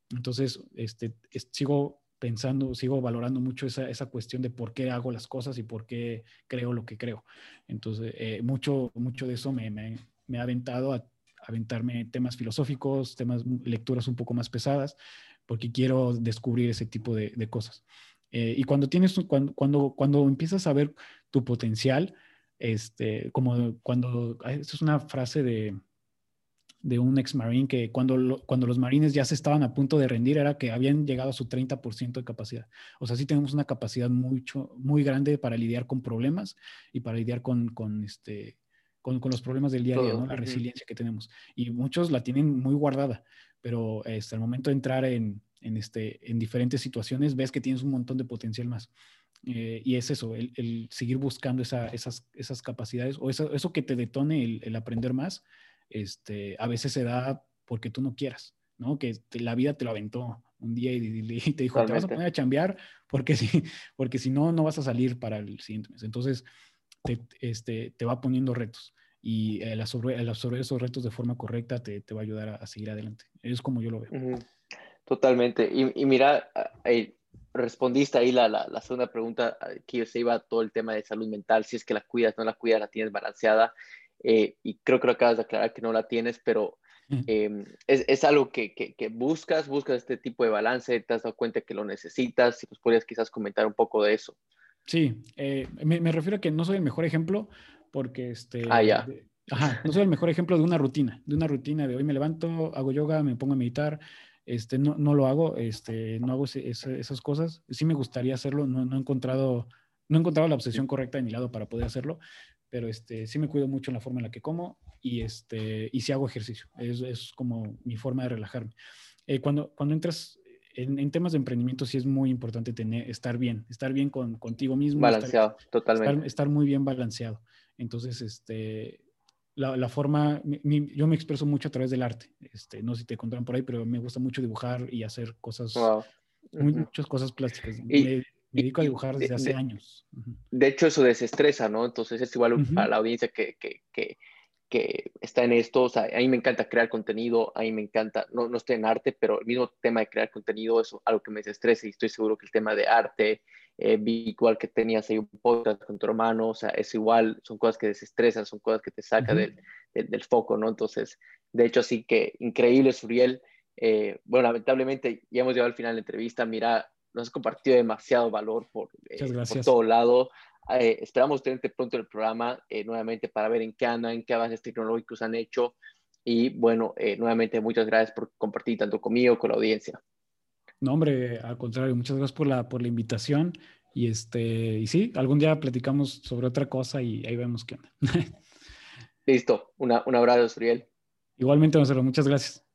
Entonces, este, sigo pensando, sigo valorando mucho esa, esa, cuestión de por qué hago las cosas y por qué creo lo que creo. Entonces, eh, mucho, mucho de eso me, me, me ha aventado a aventarme temas filosóficos, temas, lecturas un poco más pesadas, porque quiero descubrir ese tipo de, cosas. Eh, y cuando tienes, cuando, cuando, cuando empiezas a ver tu potencial, este, como cuando, esto es una frase de, de un ex marine que cuando, cuando los marines ya se estaban a punto de rendir era que habían llegado a su 30% de capacidad. O sea, sí tenemos una capacidad mucho, muy grande para lidiar con problemas y para lidiar con, con este, con, con, los problemas del día a día, ¿no? la resiliencia que tenemos. Y muchos la tienen muy guardada pero este, al momento de entrar en, en, este, en diferentes situaciones ves que tienes un montón de potencial más. Eh, y es eso, el, seguir buscando esa, esas, esas, capacidades o eso, eso que te detone el, el, aprender más, este, a veces se da porque tú no quieras, ¿no? Que la vida te lo aventó un día y, te dijo, te vas a poner a chambear porque si, porque si no, no vas a salir para el siguiente mes. Entonces, te, este, te va poniendo retos y el absorber, esos retos de forma correcta te, te va a ayudar a, seguir adelante. Es como yo lo veo. Totalmente. Y, y mira, respondiste ahí la, la, segunda pregunta, eh, que se iba todo el tema de salud mental, si es que la cuidas, no la cuidas, la tienes balanceada. Eh, y creo que lo acabas de aclarar que no la tienes, pero em, es, es, algo que, que, buscas, buscas este tipo de balance, te has dado cuenta que lo necesitas, si nos podrías quizás comentar un poco de eso. Sí, eh, me, me, refiero a que no soy el mejor ejemplo porque este... Ah, ya. ajá, no soy el mejor ejemplo de una rutina, de una rutina de hoy me levanto, hago yoga, me pongo a meditar, este, no, no lo hago, este, no hago esas cosas. Sí me gustaría hacerlo, no, no, he encontrado, no he encontrado la obsesión correcta de mi lado para poder hacerlo, pero este, sí me cuido mucho en la forma en la que como y, este, y sí hago ejercicio. Es, es como mi forma de relajarme. Eh, cuando, cuando entras en, temas de emprendimiento sí es muy importante tener, estar bien, estar bien con, contigo mismo. Balanceado, totalmente. Estar, estar, muy bien balanceado. Entonces, este, la, forma, yo me expreso mucho a través del arte. Este, no sé si te encontrarán por ahí, pero me gusta mucho dibujar y hacer cosas, muchas cosas plásticas. me, dedico a dibujar desde hace años. De hecho, eso desestresa, ¿no? Entonces es igual para la audiencia que, que, que, que, está en esto. O sea, a mí me encanta crear contenido, a mí me encanta, no, no estoy en arte, pero el mismo tema de crear contenido es algo que me desestresa y estoy seguro que el tema de arte, eh, vi igual que tenías ahí un podcast con tu hermano, o sea, es igual, son cosas que desestresan, son cosas que te sacan del, del, foco, ¿no? Entonces, de hecho, así que increíble, Suriel. Eh, bueno, lamentablemente ya hemos llegado al final de la entrevista, mira, nos has compartido demasiado valor por, eh, por todo lado. Esperamos tenerte pronto en el programa nuevamente para ver en qué andan, en qué avances tecnológicos han hecho. Y bueno, nuevamente muchas gracias por compartir tanto conmigo, con la audiencia. No, hombre, al contrario, muchas gracias por la, por la invitación. Y este, y sí, algún día platicamos sobre otra cosa y ahí vemos qué onda. Listo, Una, un abrazo, Uriel. Igualmente, Marcelo, muchas gracias.